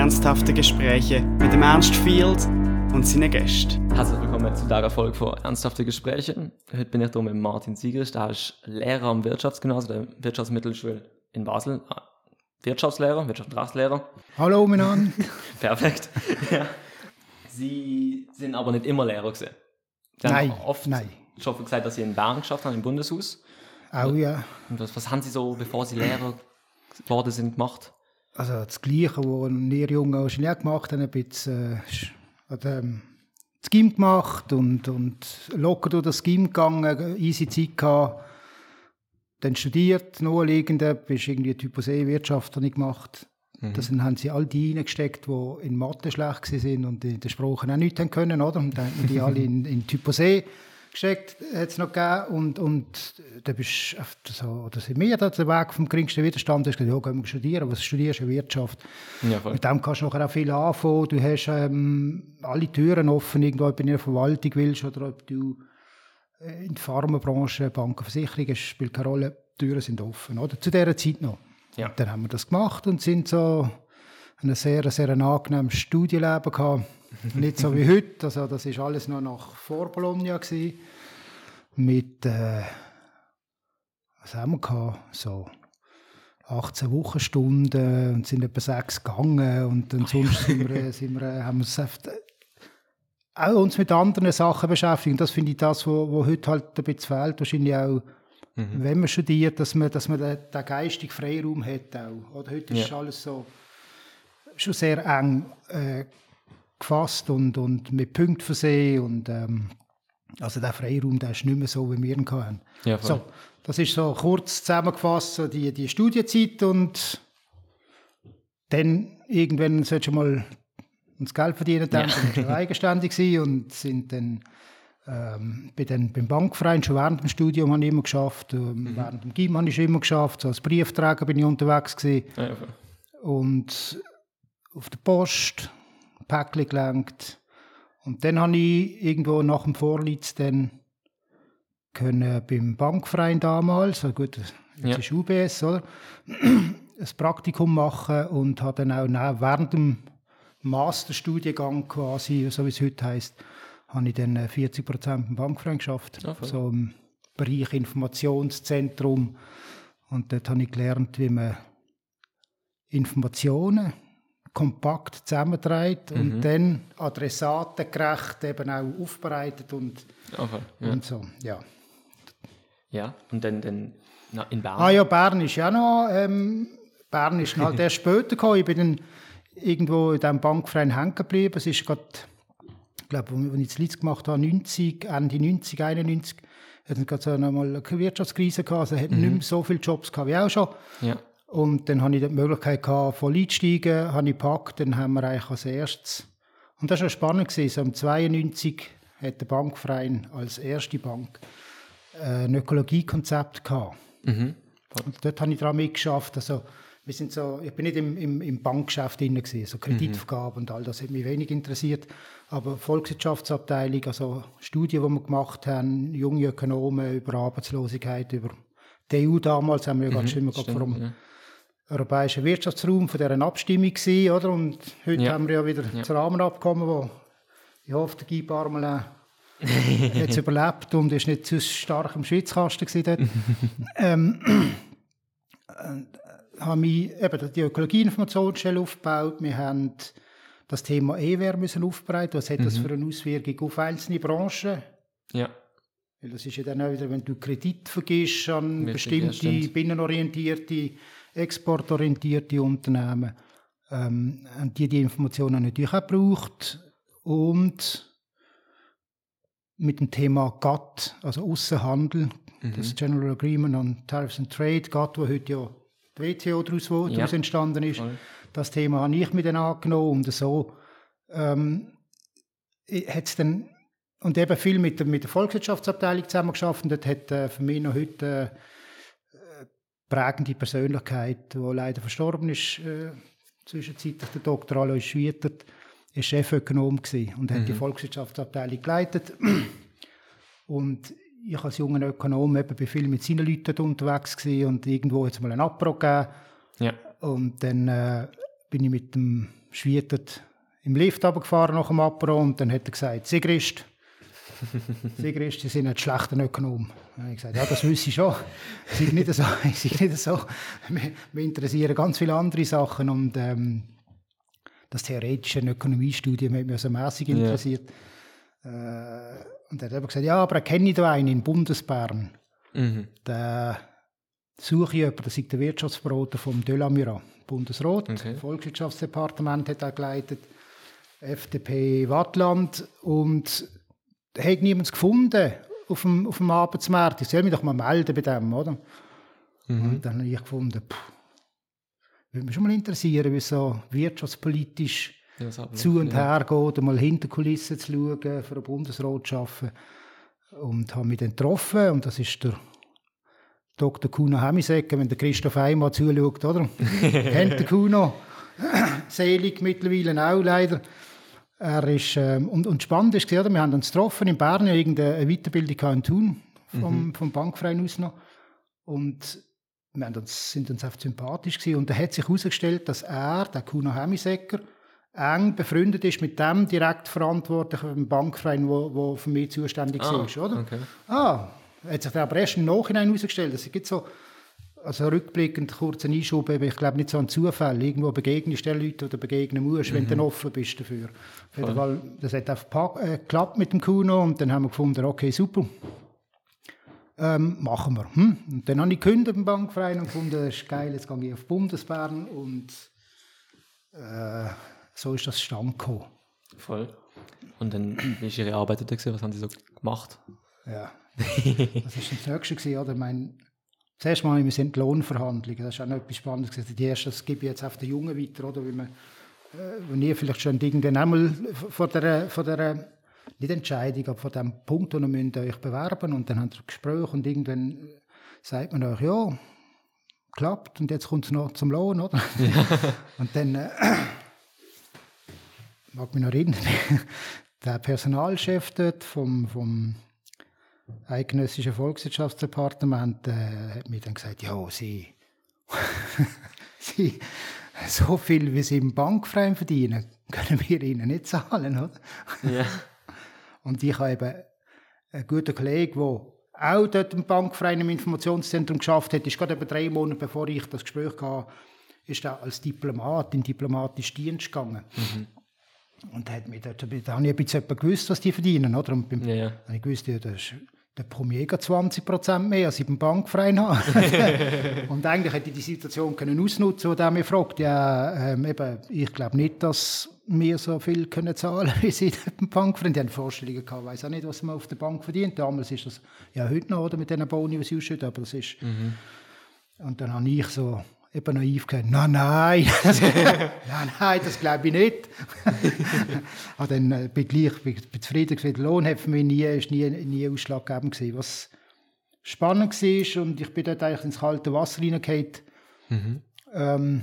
ernsthafte Gespräche mit dem Ernst Field und seinen Gästen. Herzlich willkommen zu dieser Folge von Ernsthafte Gespräche. Heute bin ich hier mit Martin Siegrist, der ist Lehrer am Wirtschaftsgymnasium der Wirtschaftsmittelschule in Basel. Ah, Wirtschaftslehrer, Wirtschafts- und Rechtslehrer. Hallo miteinander. Perfekt. ja. Sie sind aber nicht immer Lehrer gewesen. Sie Nein, haben oft nein. schon gesagt, dass Sie in Bern geschafft haben, im Bundeshaus. Auch ja. Und was, was haben Sie so, bevor Sie Lehrer geworden sind, gemacht? Also das Gleiche, was wir Jungen wahrscheinlich auch gemacht haben, ein bisschen äh, hat, ähm, das Gym gemacht und, und locker durch das Gym gegangen, easy Zeit gehabt. Dann studiert, naheliegende, bist irgendwie Typus E Wirtschaft habe ich gemacht. Das sind, haben sie all die reingesteckt, die in Mathe schlecht sind und in der Sprache auch nichts können, oder? Und dann haben die alle in, in Typus E gesteckt, hat es noch gegeben. Und, und da bist du so, oder sind wir da der Weg vom geringsten Widerstand, du hast gesagt, ja, gehen wir studieren, was studierst du? Wirtschaft. Ja, voll. Mit dem kannst du nachher auch viel anfangen. Du hast ähm, alle Türen offen, irgendwo ob du in der Verwaltung willst oder ob du äh, in der Pharmabranche, Banken, Versicherungen, spielt keine Rolle. Die Türen sind offen, oder? Zu dieser Zeit noch. Ja. Und dann haben wir das gemacht und sind so ein sehr, sehr angenehmes Studienleben gehabt. Nicht so wie heute, also das ist alles noch nach vor Bologna gewesen. Mit, äh, was haben wir gehabt? So 18 Wochenstunden und sind etwa sechs gegangen und dann sonst sind wir, sind wir, haben wir oft, äh, auch uns mit anderen Sachen beschäftigt. Und das finde ich das, wo, wo heute halt ein bisschen fehlt, wahrscheinlich auch, wenn man studiert, dass man, dass man den, den geistigen Freiraum hat auch. Oder heute ist Ja. alles so schon sehr eng äh, gefasst und, und mit Punkten versehen und ähm, also der Freiraum, der ist nicht mehr so, wie wir ihn hatten. Ja, voll. So, das ist so kurz zusammengefasst, so die, die Studienzeit und dann irgendwann solltest du mal das Geld verdienen, dann Ja. sind wir eigenständig und sind dann ähm, bin dann beim Bankverein schon während dem Studium habe ich immer geschafft, ähm, während dem Gym habe ich schon immer geschafft, so als Briefträger bin ich unterwegs gewesen Ja, und auf der Post Päckchen gelenkt. Und dann habe ich irgendwo nach dem Vorlitz dann können beim Bankverein damals, also gut, jetzt Ja. ist UBS, oder? ein Praktikum machen und habe dann auch während dem Masterstudiengang quasi, so wie es heute heißt, habe ich dann äh, 40 Prozent beim Bankverein geschafft. Ja, voll. so im Bereich Informationszentrum. Und dort habe ich gelernt, wie man Informationen kompakt zusammenträgt Mhm. und dann adressatengerecht eben auch aufbereitet und, voll. Ja. und so. Ja. ja, und dann, dann na, in Bern. Ah ja, Bern ist ja noch, ähm, Bern ist halt erst später gekommen. Ich bin dann irgendwo in diesem Bankverein hängen geblieben. Es ist gerade, ich glaube, als ich das Lied gemacht habe, 90, Ende 90, 91, hat es gerade so einmal eine Wirtschaftskrise gehabt. Also hat nicht mehr so viele Jobs gehabt wie auch schon. Ja. Und dann hatte ich die Möglichkeit, gehabt, voll einzusteigen, habe ich gepackt, dann haben wir eigentlich als erstes, und das war spannend, gewesen, so im 92 hat der Bankverein als erste Bank äh, ein Ökologiekonzept gehabt. Mhm. Und dort habe ich daran mitgeschafft, also wir sind so, ich bin nicht im, im, im Bankgeschäft drin gewesen, so Kreditvergabe und all das hat mich wenig interessiert, aber Volkswirtschaftsabteilung, also Studien, die wir gemacht haben, junge Ökonomen über Arbeitslosigkeit, über die EU damals, haben wir ja ganz immer gerade vor dem ja. Europäischen Wirtschaftsraum von dieser Abstimmung gewesen, oder? Und heute Ja. haben wir ja wieder das Rahmenabkommen, wo ich hoffe, der Guy Parmelin es überlebt und ist nicht zu stark im Schwitzkasten gewesen dort. ähm, äh, haben wir eben die Ökologieinformationsstelle aufgebaut. Wir haben das Thema E-Wehr müssen aufbereiten. Was hat das für eine Auswirkung auf einzelne Branchen? ja. Weil das ist ja dann auch wieder, wenn du Kredit vergisst an Richtig, bestimmte ja, binnenorientierte, exportorientierte Unternehmen, ähm, haben die die Informationen natürlich auch gebraucht. Und mit dem Thema GATT, also Außenhandel, Mhm. das General Agreement on Tariffs and Trade, GATT, wo heute ja die WTO daraus, wo Ja. daraus entstanden ist. Voll. Das Thema habe ich mir dann angenommen und so ähm, hat es dann und eben viel mit der, mit der Volkswirtschaftsabteilung zusammen geschafft und dort hat äh, für mich noch heute äh, prägende Persönlichkeit, die leider verstorben ist, äh, zwischenzeitlich der Dr. Alois Schwietert, ist Chefökonom gewesen und hat die Volkswirtschaftsabteilung geleitet. Und ich als junger Ökonom eben bin viel mit seinen Leuten unterwegs gewesen und irgendwo es mal einen Abbruch gegeben. Ja. Und dann äh, bin ich mit dem Schwietert im Lift runtergefahren nach dem Apero und dann hat er gesagt, Sigrist, Sigrist, Sie sind ein schlechter Ökonom. Dann habe ich gesagt, ja, das wüsste ich schon. Sie sind nicht so. Sie nicht so. Mich, mich interessieren ganz viele andere Sachen und ähm, das theoretische Ökonomiestudium hat mich so mäßig interessiert. Ja. Äh, und er hat eben gesagt, ja, aber kenne ich da einen in Bundesbern. Mhm. Der suche ich jemanden, das ist der Wirtschaftsberater vom Delamira, Bundesrat, okay. Volkswirtschaftsdepartement hat er geleitet, FDP Wattland und hat niemand gefunden auf dem, auf dem Arbeitsmarkt. Ich soll mich doch mal melden bei dem, oder? Mhm. Und dann habe ich gefunden, pff, würde mich schon mal interessieren, wie so wirtschaftspolitisch ja, zu und ja. her geht, mal hinter Kulissen zu schauen, für den Bundesrat zu arbeiten. Und habe mich dann getroffen und das ist der Dr. Kuno Hemisecker, wenn der Christoph einmal zuschaut, oder? Kennt der Kuno. Selig mittlerweile auch leider. Er ist, ähm, und, und spannend ist, oder? wir haben uns getroffen in Bern, irgendeine Weiterbildung in Thun, vom, mhm. vom Bankverein aus noch. Und wir haben uns, sind uns einfach sympathisch gewesen. Und da hat sich herausgestellt, dass er, der Kuno Hemisecker, eng befreundet ist mit dem direkt Verantwortlichen beim Bankverein, wo, wo für mich zuständig ah, war, oder? Okay. Ah, hat sich aber erst im Nachhinein herausgestellt. Es gibt so, also rückblickend kurzen Einschub, ich glaube nicht so ein Zufall. Irgendwo begegnest du den Leuten oder begegnen musst, mhm. wenn du mhm. offen bist dafür. Auf jeden Fall, das hat einfach äh, geklappt mit dem Kuno und dann haben wir gefunden, okay, super. Ähm, machen wir. Hm? Und dann habe ich gekündigt beim Bankverein und gefunden, das ist geil, jetzt gehe ich auf Bundesbern und äh, so ist das Stand gekommen. Voll. Und dann, wie ist Ihre Arbeit da Was haben Sie so gemacht? Ja, das war das Nächste. Oder? Mein, zuerst mal, wir sind Lohnverhandlungen. Das ist auch noch etwas Spannendes. Die erste, das gebe ich jetzt auf den Jungen weiter, oder? Wie man, äh, wenn ihr vielleicht schon irgendwann einmal vor der, vor der nicht Entscheidung, aber von dem Punkt, wo ihr euch bewerben und dann habt ihr ein Gespräch und irgendwann sagt man euch, ja, klappt und jetzt kommt es noch zum Lohn, oder? Ja. und dann äh, mag mich noch erinnern, der Personalchef dort vom, vom eidgenössischen Volkswirtschaftsdepartement äh, hat mir dann gesagt, ja, sie, sie, so viel, wie sie im Bankfreien verdienen, können wir ihnen nicht zahlen, oder? Ja. Und ich habe eben einen guten Kollegen, der auch dort im Bankverein im Informationszentrum geschafft hat, ist gerade etwa drei Monate bevor ich das Gespräch hatte, ist er als Diplomat in diplomatischen Dienst gegangen. Mhm. Und hat mir dort, da habe ich ein bisschen gewusst, was die verdienen. Oder? Und beim, ja, ja. habe ich gewusst, ja, das ist der Premier 20 Prozent mehr, als ich beim Bankverein habe. und eigentlich hätte ich die Situation können ausnutzen können, mir fragt, ja, ähm, eben, ich glaube nicht, dass wir so viel können zahlen wie sie beim Bankverein. Die haben Vorstellungen gehabt, ich weiß auch nicht, was man auf der Bank verdient. Damals ist das, ja heute noch, oder, mit diesen Boni, die sie ausschütten, aber das ist... Mhm. Und dann habe ich so eben naiv gesagt, nein, nein, nein, nein, das glaube ich nicht. Und dann äh, bin ich bin zufrieden gewesen. Der Lohn hat für mich nie, ist nie, nie ausschlaggebend gewesen. Was spannend war, und ich bin dort eigentlich ins kalte Wasser reingegangen, mhm. ähm,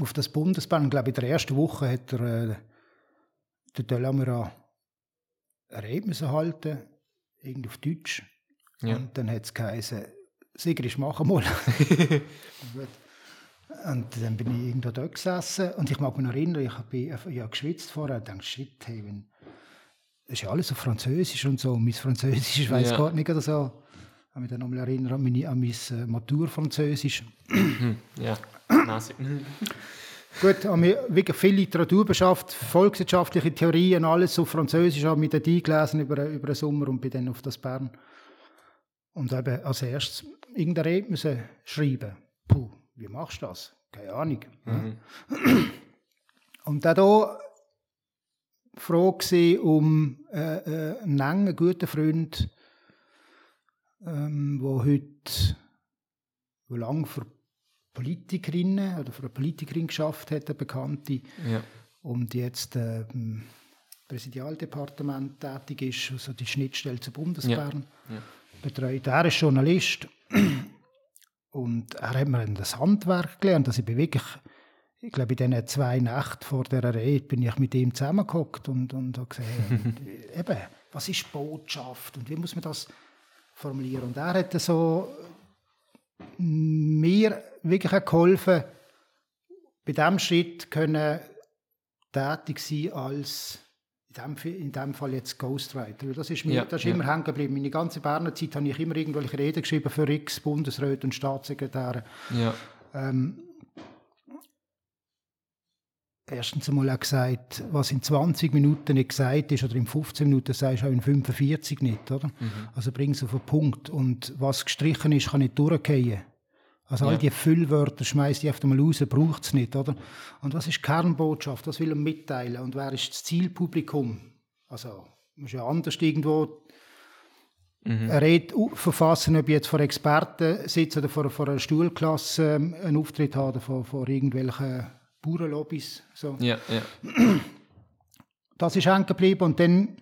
auf das Bundesbahn. Ich glaube, in der ersten Woche hat der, äh, der Delamera eine Rede halten, irgendwie auf Deutsch. Ja. Und dann hat es geheißen, Sigrid, mach mal. Und dann bin ich irgendwo dort gesessen und ich mag mich noch erinnern, ich habe ich hab geschwitzt vorher und dachte, shit, hey, wenn, das ist ja alles auf Französisch und so, mein Französisch, ich weiß ja. gar nicht oder so. Ich habe mich dann nochmal erinnert an, meine, an mein äh, Maturfranzösisch. ja, Nasi. Gut, habe mir wirklich viel Literatur beschafft, volkswirtschaftliche Theorien, alles auf Französisch, habe mich dort eingelesen über, über den Sommer und bin dann auf das Bern. Und eben als erstes irgendeine Rede müssen schreiben. Puh, wie machst du das? Keine Ahnung. Mhm. Und dann hier Frage um äh, äh, einen engen, guten Freund, ähm, der heute wo lange für Politikerinnen oder für eine Politikerin geschafft hat, eine Bekannte, ja. und jetzt äh, im Präsidialdepartement tätig ist, also die Schnittstelle zu Bundesbern ja. Ja. betreut. Er ist Journalist und er hat mir das Handwerk gelernt. Also ich bin wirklich, ich glaube, in diesen zwei Nächten vor der Rede bin ich mit ihm zusammengehockt und, und habe gesehen, eben, was ist Botschaft und wie muss man das formulieren. Und er hat so mir wirklich geholfen, bei diesem Schritt können tätig sein als dem, in dem Fall jetzt Ghostwriter. Das ist, mir, Ja, das ist ja. immer hängen geblieben. Meine ganze Berner Zeit habe ich immer irgendwelche Reden geschrieben für X Bundesräte und Staatssekretäre. Ja. Ähm, erstens einmal auch gesagt, was in 20 Minuten nicht gesagt ist oder in 15 Minuten sagst du auch in 45 nicht, oder? Also bring es auf den Punkt. Und was gestrichen ist, kann nicht durchgehen. Also all Ja. die Füllwörter schmeißt die einfach mal raus, braucht es nicht, oder? Und was ist die Kernbotschaft? Was will er mitteilen? Und wer ist das Zielpublikum? Also, muss ja anders irgendwo eine Rede au- verfassen, ob ich jetzt vor Experten sitze oder vor, vor einer Stuhlklasse ähm, einen Auftritt habe oder vor, vor irgendwelchen Bauernlobbys. So. Ja, ja. Das ist hängen geblieben und dann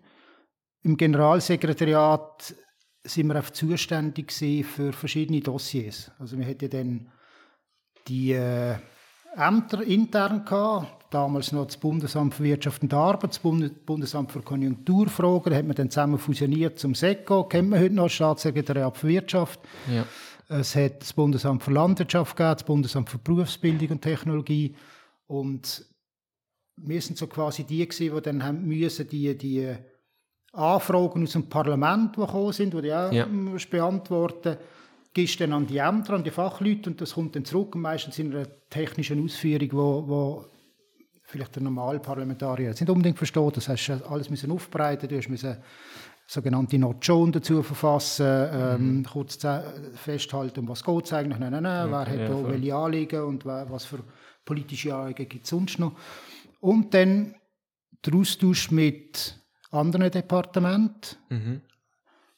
im Generalsekretariat sind wir einfach zuständig für verschiedene Dossiers. Also wir hatten dann die äh, Ämter intern gehabt, damals noch das Bundesamt für Wirtschaft und Arbeit, das Bund Bundesamt für Konjunkturfragen, da hat man dann zusammen fusioniert zum SECO, kennt man heute noch, Staatssekretariat für Wirtschaft. ja. Es hat das Bundesamt für Landwirtschaft gegeben, das Bundesamt für Berufsbildung und Technologie. Und wir sind so quasi die gewesen, die dann haben müssen, die, die Anfragen aus dem Parlament, die gekommen sind, die du auch Ja. musst beantworten gibst dann an die Ämter, an die Fachleute und das kommt dann zurück, und meistens in einer technischen Ausführung, wo, wo vielleicht der normale Parlamentarier jetzt nicht unbedingt versteht. Das heißt, du alles müssen aufbereiten, du hast müssen sogenannte Notion dazu verfassen, ähm, kurz ze- festhalten, um was geht es eigentlich, nein, nein, nein, wer hat ja, da welche Anliegen und was für politische Anliegen gibt es sonst noch. Und dann der Austausch mit anderen Departementen, Mhm.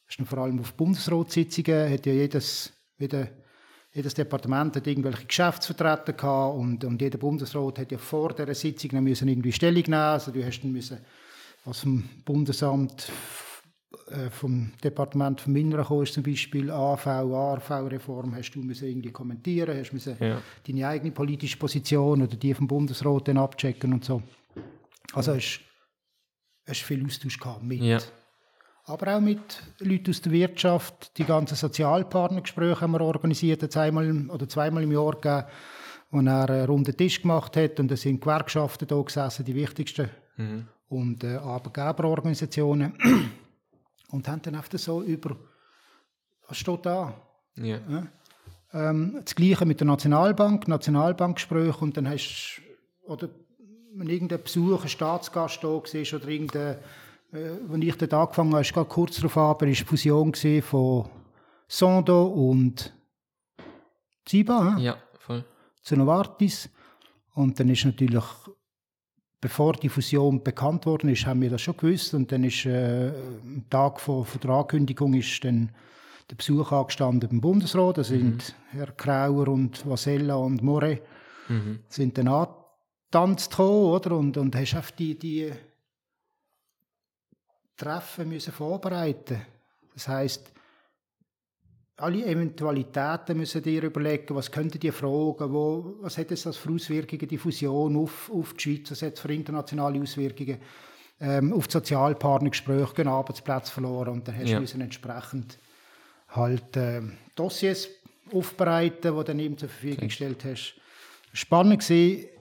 das ist dann vor allem auf Bundesratssitzungen, hat ja jedes, jeder, jedes Departement hat irgendwelche Geschäftsvertreter gehabt und, und jeder Bundesrat hat ja vor dieser Sitzung noch müssen irgendwie Stellung nehmen Also du hast dann müssen, was vom Bundesamt, äh, vom Departement vom Inneren kam, ist zum Beispiel AV, ARV-Reform, hast du müssen irgendwie kommentieren, hast müssen Ja. deine eigene politische Position oder die vom Bundesrat dann abchecken und so. Also es hast viel Austausch gehabt mit Ja. aber auch mit Leuten aus der Wirtschaft. Die ganzen Sozialpartnergespräche haben wir organisiert, jetzt einmal oder zweimal im Jahr gegeben, wo er einen runden Tisch gemacht hat und da sind Gewerkschaften da gesessen, die wichtigsten, und äh, Arbeitgeberorganisationen und haben dann einfach so über, was steht da? Ja. Ähm, das Gleiche mit der Nationalbank, Nationalbankgespräche und dann hast oder wenn irgendein Besuch, ein Staatsgast da war oder irgendein, äh, wenn ich dort angefangen habe, ist gerade kurz darauf an, ist die Fusion von Sondo und Ziba? Ja, voll. zu Novartis. Und dann ist natürlich, bevor die Fusion bekannt worden ist, haben wir das schon gewusst. Und dann ist äh, am Tag von, von der Ankündigung ist dann der Besuch angestanden beim Bundesrat. Da sind Herr Krauer und Vasella und More Mhm. sind dann angetanzt gekommen, oder? Und, und hast einfach die, die Treffen müssen vorbereiten. Das heißt, alle Eventualitäten müssen dir überlegen, was könnten die fragen, wo, was hat es das für Auswirkungen, die Fusion auf, auf die Schweiz, was hat es für internationale Auswirkungen ähm, auf die Sozialpartnergespräche, gehen Arbeitsplätze verloren und dann hast Ja. du entsprechend halt ähm, Dossiers aufbereiten, die dann ihm zur Verfügung gestellt hast. Spannend war,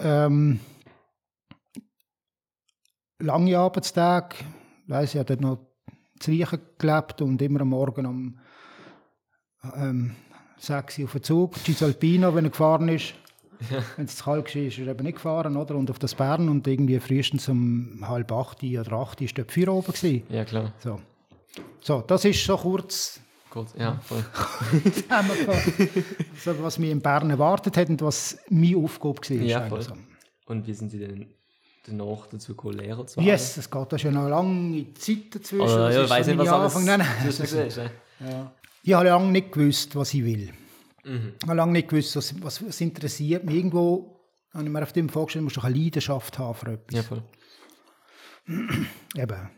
ähm, lange Arbeitstage, weiss ich, habe dort noch zu Riechen gelebt und immer am Morgen um ähm, 6 Uhr auf den Zug, Cisalpino, wenn er gefahren ist. Wenn es zu kalt war, ist er eben nicht gefahren, oder? Und auf das Bern und irgendwie frühestens um halb acht oder acht war dort Feuer oben. Gewesen. Ja, klar. So. so, das ist so kurz Gut. Ja, voll. so, was mich in Bern erwartet hat und was meine Aufgabe war. Ja, voll. so. Und wie sind Sie denn danach dazu gekommen, Lehrer zu werden? Yes, es geht da schon noch lange Zeit dazwischen. Oder, Das ja, ist ich weiß nicht, was alles Anfang- Nein, nein, zwischen das- gesehen ist. ja. Ich habe lange nicht gewusst, was ich will. Mhm. Ich habe lange nicht gewusst, was, was, was interessiert mich. Irgendwo habe ich mir auf dem vorgestellt, du musst doch eine Leidenschaft haben für etwas. Ja, voll. Eben,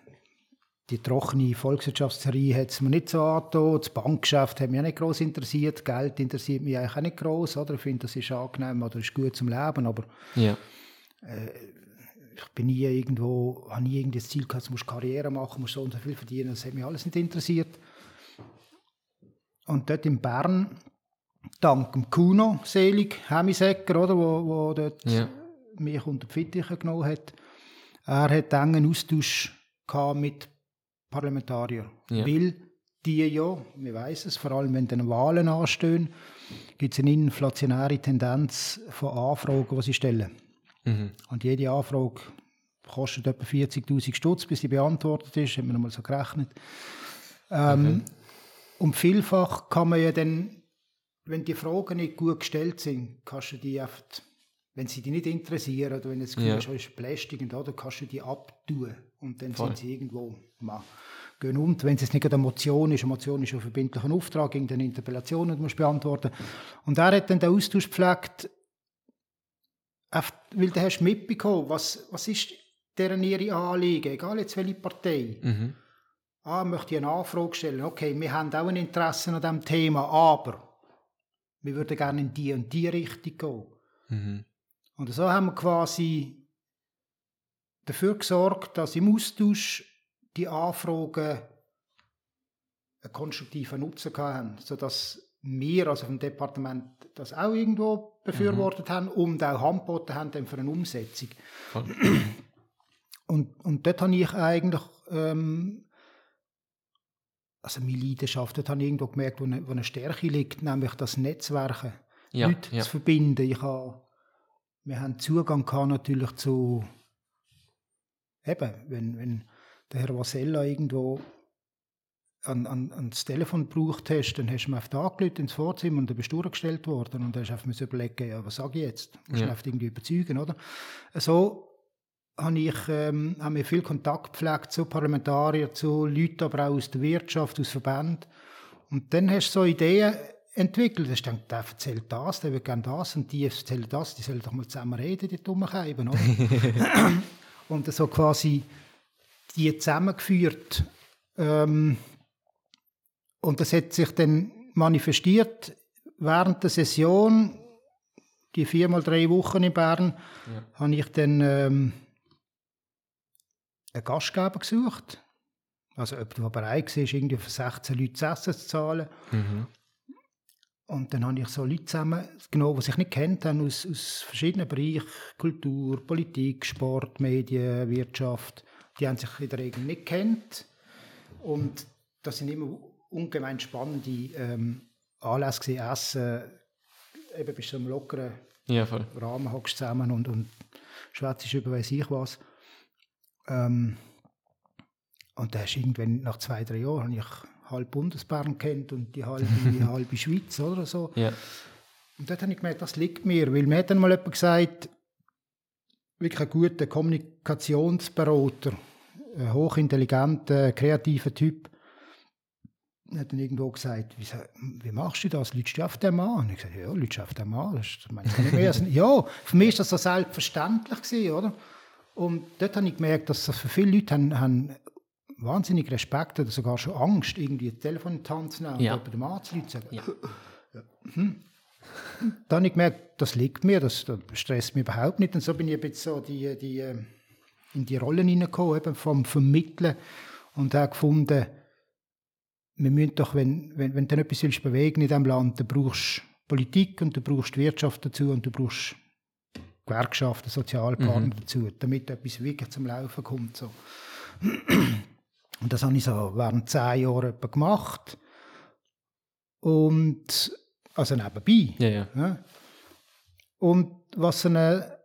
die trockene Volkswirtschaftstheorie hat es mir nicht so angetan. Das Bankgeschäft hat mich auch nicht gross interessiert. Geld interessiert mich eigentlich auch nicht gross. Oder? Ich finde, das ist angenehm oder ist gut zum Leben. Aber Ja. ich bin nie irgendwo, habe nie das Ziel gehabt, du musst Karriere machen, musst so und so viel verdienen. Das hat mich alles nicht interessiert. Und dort in Bern dank dem Kuno selig, Hemisäcker, oder, wo, wo dort Ja. mich unter die Fittiche genommen hat. Er hat engen Austausch mit Parlamentariern. Ja. Weil die ja, wir weiß es, vor allem wenn dann Wahlen anstehen, gibt es eine inflationäre Tendenz von Anfragen, die sie stellen. Mhm. Und jede Anfrage kostet etwa 40'000 Stutz, bis sie beantwortet ist, haben wir noch mal so gerechnet. Ähm, Und vielfach kann man ja dann, wenn die Fragen nicht gut gestellt sind, kannst du die einfach, wenn sie dich nicht interessieren oder wenn du das Gefühl Ja. hast, es ist belästigend, oder, kannst du die abtun und dann Voll. sind sie irgendwo mal gehen. Wenn es jetzt nicht eine Motion ist, eine Motion ist ein verbindlicher Auftrag, irgendeine Interpellation, du musst beantworten Und er hat dann den Austausch gepflegt, weil du hast mitbekommen, was, was ist deren ihre Anliegen, egal jetzt welche Partei. Mhm. Ah, möchte ich eine Anfrage stellen. Okay, wir haben auch ein Interesse an diesem Thema, aber wir würden gerne in die und die Richtung gehen. Mhm. Und so haben wir quasi dafür gesorgt, dass im Austausch die Anfragen einen konstruktiven Nutzen haben, sodass wir, also vom Departement, das auch irgendwo befürwortet haben und auch angeboten haben dann für eine Umsetzung. Und, und dort habe ich eigentlich, ähm, also meine Leidenschaft, dort habe ich irgendwo gemerkt, wo eine, wo eine Stärke liegt, nämlich das Netzwerken, Ja, Leute ja. zu verbinden. Ich habe, wir haben Zugang gehabt natürlich zu, eben, wenn, wenn der Herr Vasella irgendwo an, an, ans Telefon gebraucht hast, dann hast du mir einfach angerufen ins Vorzimmer und dann bist du durchgestellt worden und dann hast du überlegen, ja, was sage ich jetzt? Musst Ja. du irgendwie überzeugen, oder? So habe ich, ähm, haben wir viel Kontakt gepflegt zu Parlamentariern, zu Leuten, aber auch aus der Wirtschaft, aus Verbänden. Und dann hast du so Ideen entwickelt. Hast du gedacht, der erzählt das, der will gerne das und die erzählen das, die sollen doch mal zusammen reden, die dummen Scheiben, oder? und so quasi die zusammengeführt. Ähm, und das hat sich dann manifestiert während der Session, die viermal drei Wochen in Bern, Ja. habe ich dann ähm, einen Gastgeber gesucht. Also jemand, der bereit war, irgendwie für 16 Leute zu essen zu zahlen. Mhm. Und dann habe ich so Leute zusammen genommen, die sich nicht kennt haben, aus, aus verschiedenen Bereichen, Kultur, Politik, Sport, Medien, Wirtschaft. Die haben sich in der Regel nicht kennt. Und das sind immer ungemein spannende ähm, Anlässe gewesen, Essen, eben bist du im lockeren Ja. Rahmen hockst zusammen und, und schwätzt über weiss ich was. Ähm, und da hast du irgendwann nach zwei, drei Jahren habe ich halb Bundesbern kennt und die halbe, die halbe Schweiz oder so. Ja. Und dort habe ich gemerkt, das liegt mir, weil mir hat dann mal jemand gesagt, wirklich ein guter Kommunikationsberater, ein hochintelligenter, kreativer Typ, hat dann irgendwo gesagt, wie, wie machst du das? Lütst du auf den Mann? Und ich gesagt, ja, lütst auf mehr. als- ja, für mich ist das so selbstverständlich gewesen, oder? Und dort habe ich gemerkt, dass das für viele Leute haben, haben wahnsinnig Respekt oder sogar schon Angst, irgendwie ein Telefon in die Hand zu nehmen und Ja. jemandem und zu sagen, Ja. dann habe ich gemerkt, das liegt mir, das, das stresst mich überhaupt nicht. Und so bin ich ein bisschen so die, die, äh, in die Rollen hineingekommen, eben vom Vermitteln und auch gefunden, wir müssen doch, wenn, wenn, wenn du dann etwas willst bewegen in diesem Land, dann brauchst du Politik und du brauchst Wirtschaft dazu und du brauchst Gewerkschaften, Sozialpartner dazu, damit etwas wirklich zum Laufen kommt. So. Und das habe ich so während zehn Jahren etwa gemacht. Und also nebenbei. Ja, ja. Ja. Und was eine,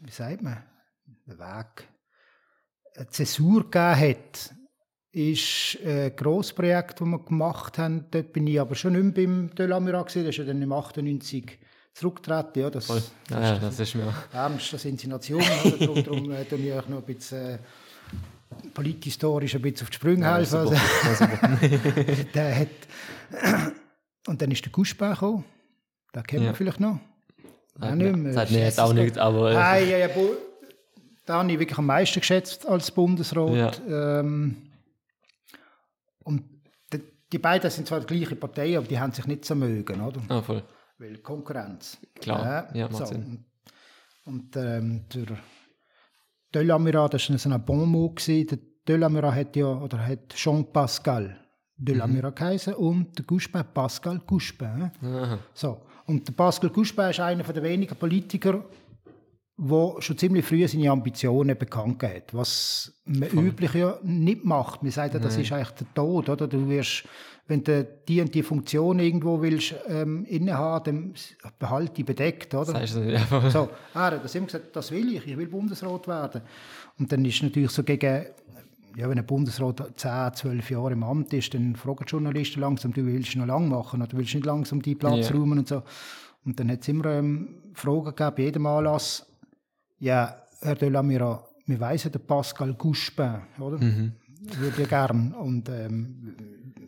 wie sagt man, einen Weg, eine Zäsur gegeben hat, ist ein Grossprojekt, das wir gemacht haben. Dort bin ich aber schon nicht mehr beim Delamira gewesen. Das ist ja dann im 98 zurückgetreten. Ja, das, Voll. Ja, ja, das ist mir. ernst, das Insinuation. Oder? Darum, darum äh, tue ich euch noch ein bisschen äh, polithistorisch ein bisschen auf die Sprünge Ja, das helfen. Also, Das der hat und dann ist der Guschbach gekommen. Den kennt Ja. man vielleicht noch. Auch Sagt nicht mehr. sagt mir jetzt auch nichts, aber. Ah, ja, ja, den habe ich wirklich am meisten geschätzt als Bundesrat. Ähm, und die, die beiden sind zwar die gleiche Partei, aber die haben sich nicht so mögen, oder? Ah, voll. Weil Konkurrenz. Klar, ja, macht so. Sinn. Und, und ähm, der Delamira, das war so ein Bon mot. gewesen. Der Delamira hat ja, oder hat Jean Pascal, de la Mira geheißen und der Couchepin Pascal Couchepin. So. Und der Pascal Couchepin ist einer der wenigen Politiker, der schon ziemlich früh seine Ambitionen bekannt hat, was man üblich ja nicht macht. Man sagt ja, das ist eigentlich der Tod, oder? Du wirst, wenn du die und die Funktion irgendwo willst ähm, innehaben, dann behalte die bedeckt, oder? Du nicht einfach. So, er hat das immer gesagt, das will ich, ich will Bundesrat werden. Und dann ist natürlich so gegen, ja, wenn ein Bundesrat 10, 12 Jahre im Amt ist, dann fragen die Journalisten langsam, du willst noch lang machen oder du willst nicht langsam die Platz Ja. räumen und so. Und dann hat es immer ähm, Fragen gegeben, bei jedem Anlass, ja, Herr de la Mira, wir weissen, der Pascal Couchepin, oder? Würde ja gern. Und ähm,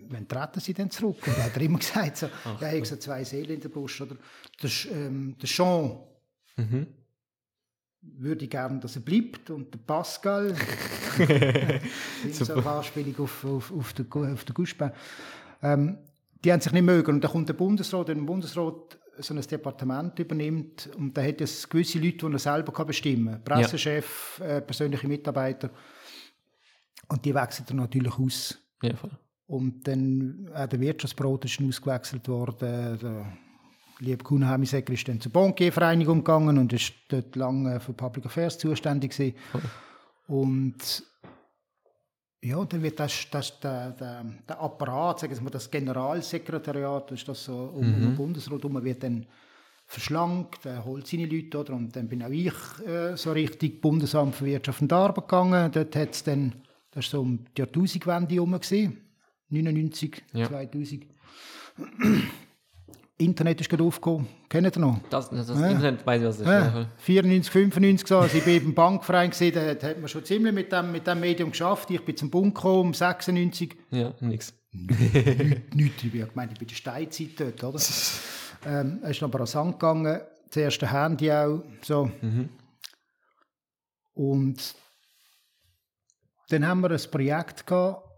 wann treten Sie denn zurück? Und hat er immer gesagt, so, ja, ich habe so zwei Seelen in der Brust. Oder? Der, ähm, der Jean würde ich gerne, dass er bleibt. Und der Pascal, so eine Anspielung auf, auf, auf den, auf den Couchepin. Ähm, die haben sich nicht mögen. Und dann kommt der Bundesrat, der Bundesrat so ein Departement übernimmt, und da hat es gewisse Leute, die er selber kann bestimmen kann. Pressechef, äh, persönliche Mitarbeiter. Und die wechseln dann natürlich aus. Ja, voll. Und dann auch der Wirtschaftsbrot ist ausgewechselt worden. Der liebe Kuhnheimisegger ist dann zur Bankiervereinigung gegangen und ist dort lange für Public Affairs zuständig gewesen. Und ja, dann wird das, das, der, der, der Apparat, sagen wir mal, das Generalsekretariat, das ist das so um, um den Bundesrat herum, wird dann verschlankt, er holt seine Leute, oder? Und dann bin auch ich äh, so richtig Bundesamt für Wirtschaft und Arbeit gegangen. Dort hat es dann, das war so um die Jahrtausendwende herum, gewesen, 99, Ja. 2000. Internet ist gerade aufgekommen. Kennt ihr noch? Das, das, das Ja. Internet weiß ich, was das ist. Ja, Ja, voll. 94, 95 so, als ich bin beim Bankverein gesehen, da hat, man schon ziemlich mit dem, mit dem Medium geschafft. Ich bin zum Bund gekommen, 96. ja nix. Nichts, ich gemeint, ich bin in der Steinzeit dort, oder? ähm, es ist aber an Sand gegangen, das erste Handy auch, so. Und dann haben wir ein Projekt gehabt,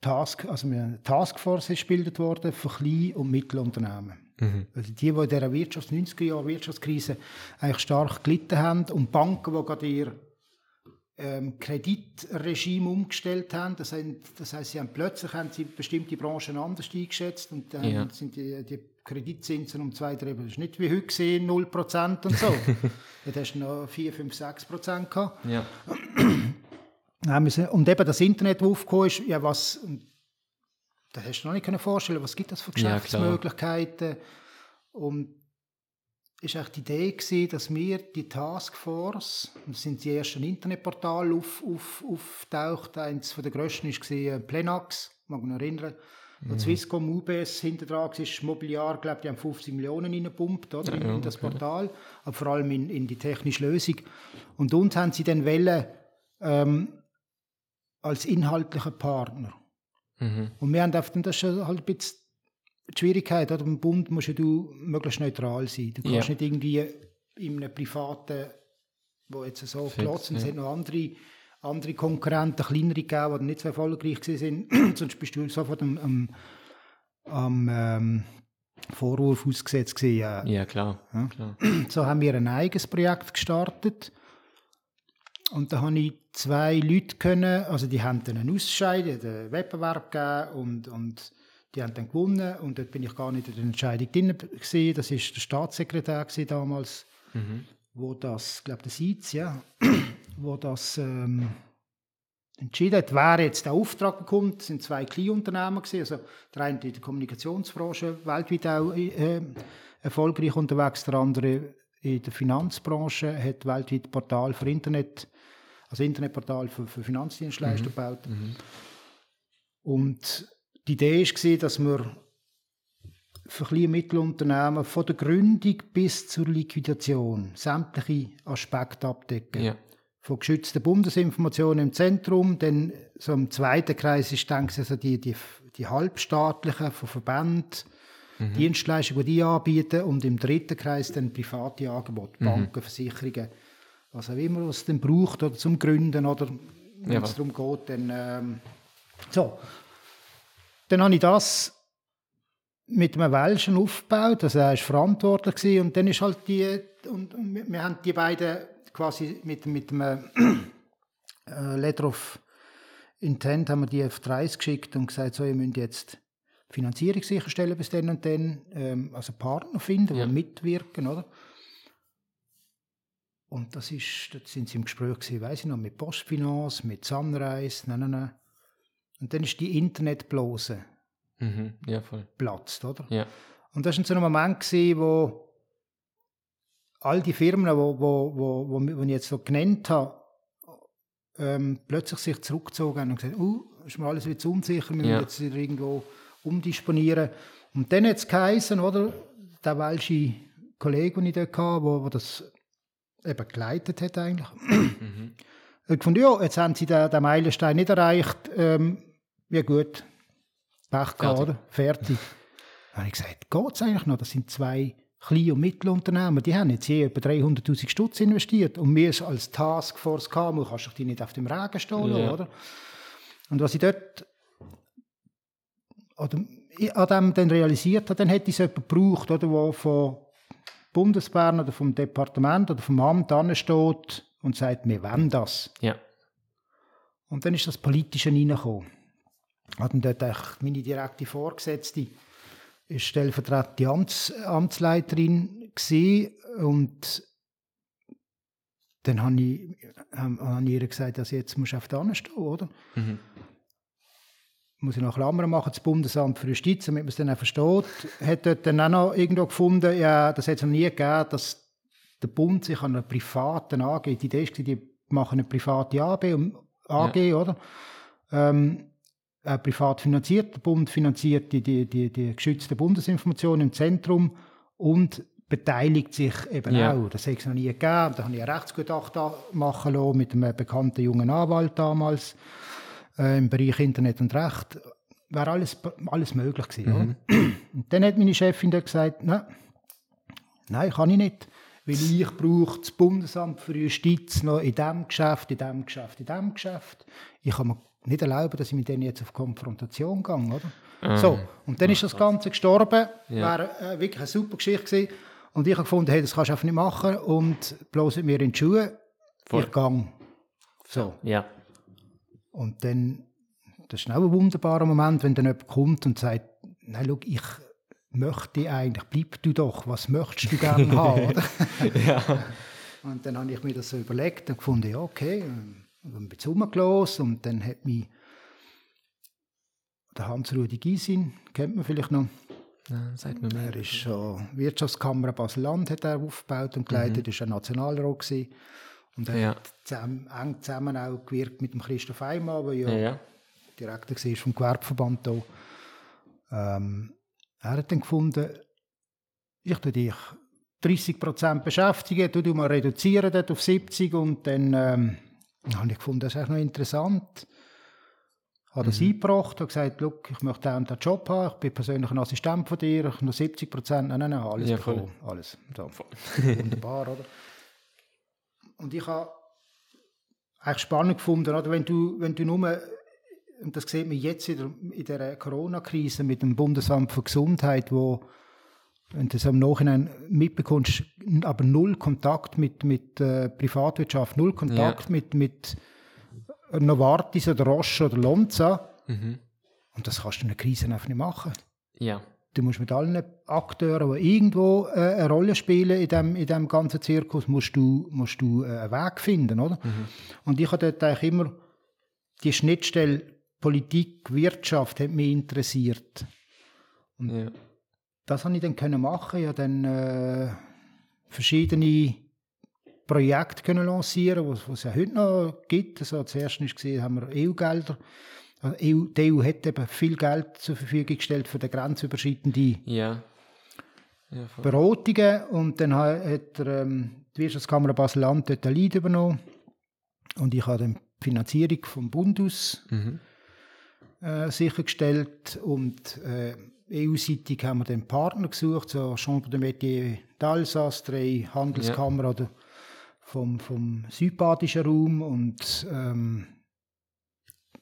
Task, also eine Taskforce ist gebildet worden für Klein- und Mittelunternehmen. Also die, die in dieser Wirtschafts-, 90er Jahre Wirtschaftskrise eigentlich stark gelitten haben und Banken, die gerade ihr ähm, Kreditregime umgestellt haben. Das, haben, das heißt, sie haben plötzlich haben sie bestimmte Branchen anders eingeschätzt und dann Ja. sind die, die Kreditzinsen um zwei, drei, das ist nicht wie heute gesehen, 0% und so. Dann hast du noch 4, 5, 6% gehabt. Ja. Haben Und eben das Internet, das aufgekommen ist, ja, was, da hast du noch nicht vorstellen, was gibt es für Ja. Geschäftsmöglichkeiten. und ist eigentlich die Idee gewesen, dass wir die Taskforce, und das sind die ersten Internetportale auf, auf, auftaucht, eins von der grössten war äh, Plenax, mag mich noch erinnern, wo Swisscom, UBS hinter dran ist Mobiliar, glaube die haben 50 Millionen reingepumpt, oder, in, ja, in das Portal, aber vor allem in, in die technische Lösung. Und uns haben sie dann wollen, ähm, als inhaltlicher Partner. Mhm. Und wir haben einfach, das ist ja halt ein bisschen die Schwierigkeit, oder? Beim Bund musst ja du möglichst neutral sein. Du kannst Ja. nicht irgendwie in einem privaten, wo jetzt so glotzen, es ja. hat noch andere, andere Konkurrenten, kleinere gegeben, die nicht so erfolgreich sind, sonst bist du sofort am, am, am ähm, Vorwurf ausgesetzt gewesen, ja, ja, klar. klar. so haben wir ein eigenes Projekt gestartet. Und da habe ich zwei Leute können, also die haben dann einen Ausscheid, einen Wettbewerb gegeben und, und die haben dann gewonnen und dort bin ich gar nicht in der Entscheidung drin gewesen. Das ist der Staatssekretär gewesen damals, wo das, ich glaube der Sitz, ja, wo das ähm, entschieden hat, wer jetzt den Auftrag bekommt. Das sind zwei Kleinunternehmen gewesen, also der eine in der Kommunikationsbranche weltweit auch äh, erfolgreich unterwegs, der andere in der Finanzbranche hat weltweit Portal für Internet, also Internetportal für, für Finanzdienstleister gebaut. Und die Idee war, dass wir für kleine und Mittelunternehmen von der Gründung bis zur Liquidation sämtliche Aspekte abdecken Ja. von geschützten Bundesinformationen im Zentrum. Dann so im zweiten Kreis ist denke ich, also die, die, die halbstaatlichen von Verbänden, Dienstleistungen, die die anbieten. Und im dritten Kreis dann private Angebote, Banken, Versicherungen, was auch immer, was es dann braucht oder zum Gründen oder wenn Ja, es darum geht, dann ähm, so. Dann habe ich das mit einem Welschen aufgebaut, also er war verantwortlich gewesen. und dann ist halt die, und, und wir, haben die beiden quasi mit, mit einem äh, Letter of Intent haben wir die auf 30 geschickt und gesagt, so, ihr müsst jetzt Finanzierung sicherstellen bis dann und dann, ähm, also Partner finden, die Ja. mitwirken, oder? Und das ist, dort sind sie im Gespräch gewesen, weiss ich noch, mit Postfinance, mit Sunrise, nein, nein, nein. Und dann ist die Internetblase Mhm. Ja, voll. platzt, oder? Ja. Und das war so ein Moment, gewesen, wo all die Firmen, wo, wo, wo, wo, wo ich jetzt so genannt habe, ähm, plötzlich sich zurückgezogen haben und gesagt, uh, ist mir alles wieder zu unsicher, wir Ja. müssen jetzt wieder irgendwo umdisponieren. Und dann hat es geheißen, oder, der welsche Kollege, den ich dort hatte, wo, wo das eben geleitet hat eigentlich, Mhm. hat gefunden, ja, jetzt haben sie den, den Meilenstein nicht erreicht, ähm, ja gut, Pech gehabt, Fertig. oder? Fertig. Dann habe ich gesagt, geht es eigentlich noch? Das sind zwei Klein- und Mittelunternehmen, die haben jetzt je etwa 300'000 Stutz investiert und wir als Taskforce kannst du dich nicht auf dem Regen stehen Ja. oder? Und was ich dort oder ich an dem dann realisiert habe, dann hätte ich es jemanden gebraucht, oder, der von Bundesbern oder vom Departement oder vom Amt ansteht und sagt, wir wollen das. Ja. Und dann ist das Politische reingekommen. Hat dann dort meine direkte Vorgesetzte ist stellvertretende Amts, Amtsleiterin gewesen und dann habe ich, ähm, habe ich ihr gesagt, dass jetzt musst du auf der stehen, oder? Mhm. Muss ich noch Klammern machen, das Bundesamt für Justiz, damit man es dann auch versteht. Hat dort dann auch noch irgendwo gefunden, ja, das hat es noch nie gegeben, dass der Bund sich an einer privaten AG, die Idee ist, die machen eine private AG, AG oder? Ähm, äh, privat finanziert. Der Bund finanziert die, die, die, die geschützte Bundesinformation im Zentrum und beteiligt sich eben Ja. auch. Das hat es noch nie gegeben. Da habe ich ein Rechtsgutachten machen lassen mit einem bekannten jungen Anwalt damals äh, im Bereich Internet und Recht. Wäre alles, alles möglich gewesen. Oder? Und dann hat meine Chefin dann gesagt, nein, nein, kann ich nicht. Weil ich brauche das Bundesamt für Justiz noch in diesem Geschäft, in diesem Geschäft, in diesem Geschäft. Ich kann mir nicht erlauben, dass ich mit denen jetzt auf Konfrontation gehe, oder? So, und dann ist das Ganze gestorben. Ja. Wäre äh, wirklich eine super Geschichte gewesen. Und ich habe gefunden, hey, das kannst du einfach nicht machen und bloß mir in die Schuhe. Voll. Ich gehe. So. Ja. Und dann, das ist auch ein wunderbarer Moment, wenn dann jemand kommt und sagt, nein, schau, ich möchte eigentlich, bleib du doch, was möchtest du gerne haben, oder? ja. Und dann habe ich mir das so überlegt und gefunden, ja, okay, dann bin ich rumgelaufen und dann hat mich der Hans-Rudi Gysin, kennt man vielleicht noch, ja sagt mir mehr. er ist schon Wirtschaftskammer Basel-Land hat er aufgebaut und geleitet, ist ein Nationalrat gewesen. Und er Ja. hat zusammen, eng zusammen auch gewirkt mit dem Christoph Eimann, der ja Ja. Direktor war vom Gewerbeverband hier. Ähm, er hat dann gefunden, ich tue dich 30% beschäftigen, du, du mal reduzieren dort auf 70 und dann ähm, habe ich gefunden, das ist noch interessant. Habe das eingebracht, habe gesagt, Look, ich möchte einen Job haben, ich bin persönlich ein Assistent von dir, ich habe noch 70 Prozent, nein, nein, nein, alles Ja, voll. bekommen, alles. So. Wunderbar, oder? Und ich habe eigentlich spannend gefunden, oder? Wenn du, wenn du nur, und das sieht man jetzt in der, in der Corona-Krise mit dem Bundesamt für Gesundheit, wo, wenn du das am Nachhinein mitbekommst, aber null Kontakt mit, mit äh, Privatwirtschaft, null Kontakt Ja. mit, mit Novartis oder Roche oder Lonza. Mhm. Und das kannst du in einer Krise einfach nicht machen. Ja. Du musst mit allen Akteuren, die irgendwo äh, eine Rolle spielen in dem, in dem ganzen Zirkus, musst du, musst du äh, einen Weg finden, oder? Und ich habe dort eigentlich immer die Schnittstelle Politik, Wirtschaft hat mich interessiert. ja. Das habe ich dann können machen. Ich habe dann äh, verschiedene Projekte können lancieren, was es ja heute noch gibt. Also zuerst ist gesehen, haben wir EU-Gelder. Also EU, die EU hat eben viel Geld zur Verfügung gestellt für die grenzüberschreitende Ja. Ja. Beratungen und dann ha- hat er, ähm, die Wirtschaftskammer Basel-Land dort ein Lead übernommen und ich habe dann die Finanzierung vom Bund aus Mhm. äh, sichergestellt und äh, EU-seitig haben wir dann Partner gesucht, so Chambre de Métier d'Alsace, drei Handelskammer oder vom, vom südbadischen Raum und ähm,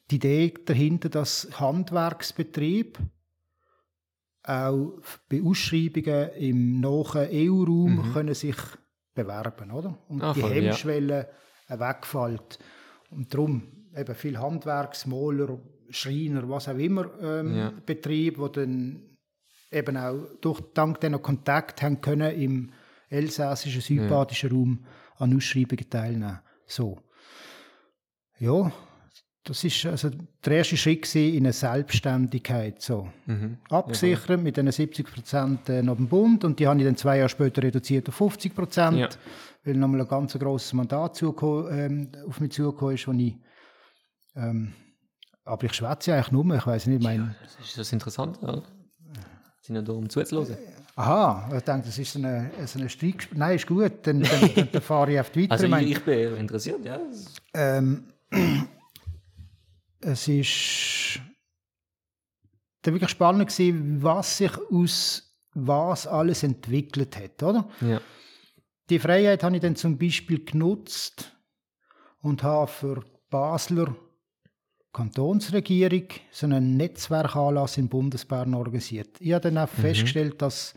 die Idee dahinter, dass Handwerksbetrieb auch bei Ausschreibungen im nahen EU-Raum können sich bewerben, oder? Und Ah, die voll, ja. Hemmschwelle äh, wegfällt. Und darum eben viel Handwerksmaler, Schreiner, was auch immer ähm, Ja. Betrieb, wo dann eben auch durch, dank diesen Kontakt haben können im elsässischen, südbadischen Raum an Ausschreibungen teilnehmen. So. Ja, das ist also der erste Schritt in eine Selbstständigkeit. So. Mhm. Abgesichert mit diesen 70 Prozent nach dem Bund und die habe ich dann zwei Jahre später reduziert auf 50 Prozent, Ja. weil nochmal ein ganz grosses Mandat zugekommen, ähm, auf mich zugekommen ist, wo ich ähm, aber ich schwätze eigentlich nur, ich weiß nicht, mein, Das ist das Interessante, oder? Sind ja da, um zuzuhören. aha, ich denke, das ist so eine, so eine Streik, nein, ist gut, dann, dann, dann, dann fahre ich auf die weiter. Also Ich ich, bin interessiert, ja. Ähm, es ist dann wirklich spannend gewesen, was sich aus was alles entwickelt hat, oder? Ja. Die Freiheit habe ich dann zum Beispiel genutzt und habe für Basler Kantonsregierung so einen Netzwerkanlass in Bundesbern organisiert. Ich habe dann auch festgestellt, dass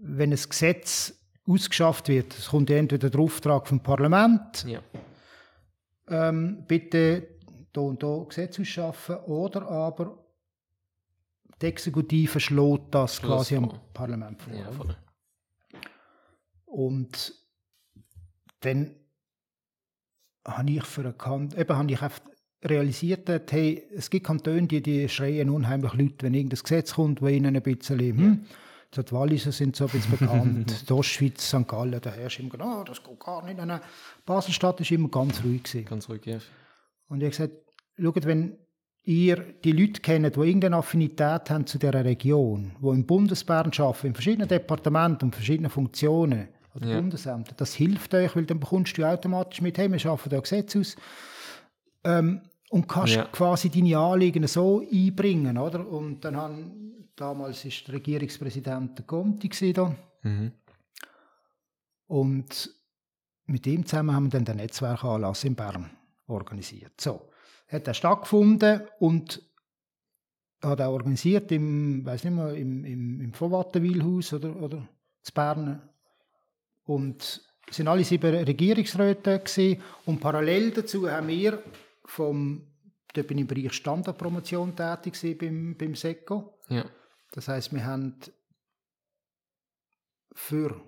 wenn ein Gesetz ausgeschafft wird, es kommt entweder der Auftrag vom Parlament, ja. ähm, bitte da und da Gesetz ausschaffen oder aber die Exekutive schlägt das quasi am. Parlament vor. Ja, voll. Und dann habe ich für erkannt, eben habe ich realisiert, dass, hey, es gibt Kantone, die, die schreien unheimlich Leute, wenn irgendein Gesetz kommt, wo ihnen ein bisschen, hm, so die Walliser sind so ein bisschen bekannt, Ostschweiz, St. Gallen, da herrscht immer, oh, das geht gar nicht. Basel-Stadt ist immer ganz ruhig gewesen. Ganz ruhig, ja. Und ich habe gesagt, schaut, wenn ihr die Leute kennt, die irgendeine Affinität haben zu dieser Region, die im Bundesbern arbeiten, in verschiedenen Departementen und verschiedenen Funktionen oder Ja. Bundesämtern, das hilft euch, weil dann bekommst du automatisch mit, hey, wir arbeiten da Gesetze aus ähm, und kannst Ja. quasi deine Anliegen so einbringen, oder? Und dann haben, damals ist der Regierungspräsident der Conti da. Mhm. Und mit ihm zusammen haben wir dann den Netzwerkanlass in Bern organisiert. So, hat er stattgefunden und hat auch organisiert im, weiß nicht mehr, im, im, im Vorwattenwilhaus oder, oder zu Bern. Und es sind alle sieben Regierungsräte gewesen. und parallel dazu haben wir vom, dort bin ich im Bereich Standardpromotion tätig gewesen beim, beim SECO. Ja. Das heißt, wir haben für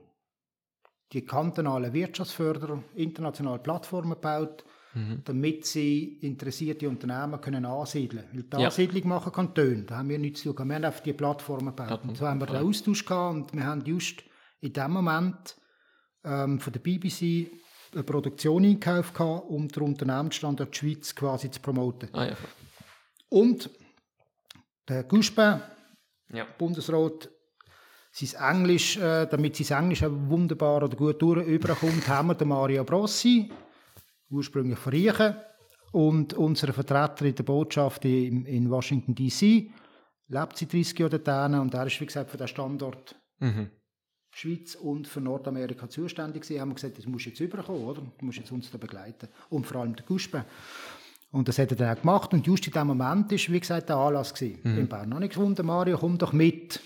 die kantonalen Wirtschaftsförderer internationale Plattformen gebaut, Mhm. damit sie interessierte Unternehmen können ansiedeln können. Weil die Ja. Ansiedlung machen Kantone, da haben wir nichts zu tun. Wir haben einfach die Plattformen gebaut. Und so haben wir den. Austausch gehabt und wir haben just in dem Moment ähm, von der BBC eine Produktion eingekauft, gehabt, um den Unternehmensstandort Schweiz quasi zu promoten. Ah ja. Und der Guspin, Ja. Bundesrat, sein Englisch, äh, damit sein Englisch auch wunderbar oder gut durch- überkommt, haben wir den Mario Brossi, ursprünglich von Riechen, und unseren Vertreter in der Botschaft in, in Washington D.C. lebt seit 30 Jahren dort und er ist, wie gesagt, für den Standort Mhm. Schweiz und für Nordamerika zuständig gewesen. Haben wir gesagt, das musst du jetzt überkommen, oder? Du musst jetzt uns da begleiten. Und vor allem der Guspin. Und das hat er dann auch gemacht. Und just in dem Moment ist, wie gesagt, der Anlass gewesen. In Bern habe ich gefunden, Mario, komm doch mit.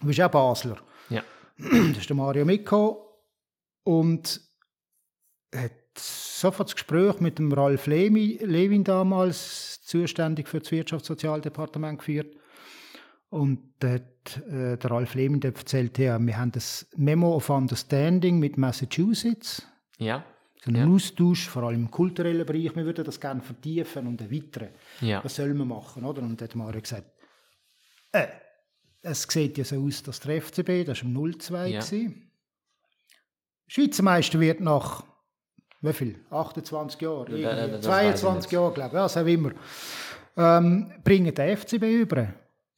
Du bist auch Basler. Ja. Da ist der Mario mitgekommen und hat sofort das Gespräch mit dem Ralf Lewin damals, zuständig für das Wirtschaftssozialdepartement geführt. Und da hat äh, der Ralf Lehmann der erzählt, ja, wir haben das Memo of Understanding mit Massachusetts, Ja. so einen Ja. Austausch, vor allem im kulturellen Bereich. Wir würden das gerne vertiefen und erweitern. Ja. Was soll man machen? Oder? Und dann hat Mario gesagt, äh, es sieht ja so aus, dass der FCB, das war im 02 Ja. Schweizer Meister wird nach, wie viel? 28 Jahren? Ja, das weiß ich 22 nicht. Jahre, glaube ich, ja, so wie immer. Ähm, bringen den FCB über.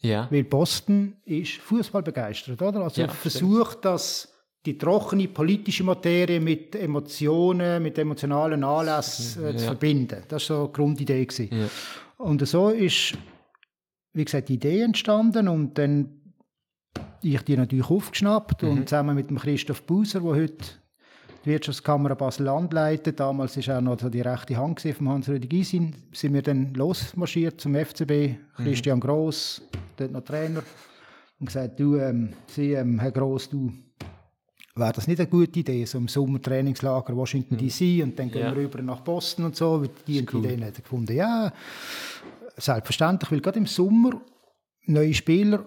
Ja. Weil Boston ist Fußball begeistert, oder? Also Ja, versucht das die trockene politische Materie mit Emotionen, mit emotionalen Anlässen äh, zu Ja. verbinden. Das war so die Grundidee. Gewesen. Ja. Und so ist, wie gesagt, die Idee entstanden und dann ich die natürlich aufgeschnappt Mhm. und zusammen mit dem Christoph Buser, der heute die Wirtschaftskammer Basel-Land leitet, damals ist er noch so die rechte Hand von Hans-Rüdi Gysin, sind wir dann losmarschiert zum FCB, Mhm. Christian Gross, dort noch Trainer, und gesagt, du, ähm, Sie, ähm, Herr Gross, du, wäre das nicht eine gute Idee, so im Sommertrainingslager Washington DC und dann gehen Ja. wir rüber nach Boston und so. weil Die cool. Ideen hat er gefunden, ja, selbstverständlich, weil gerade im Sommer neue Spieler,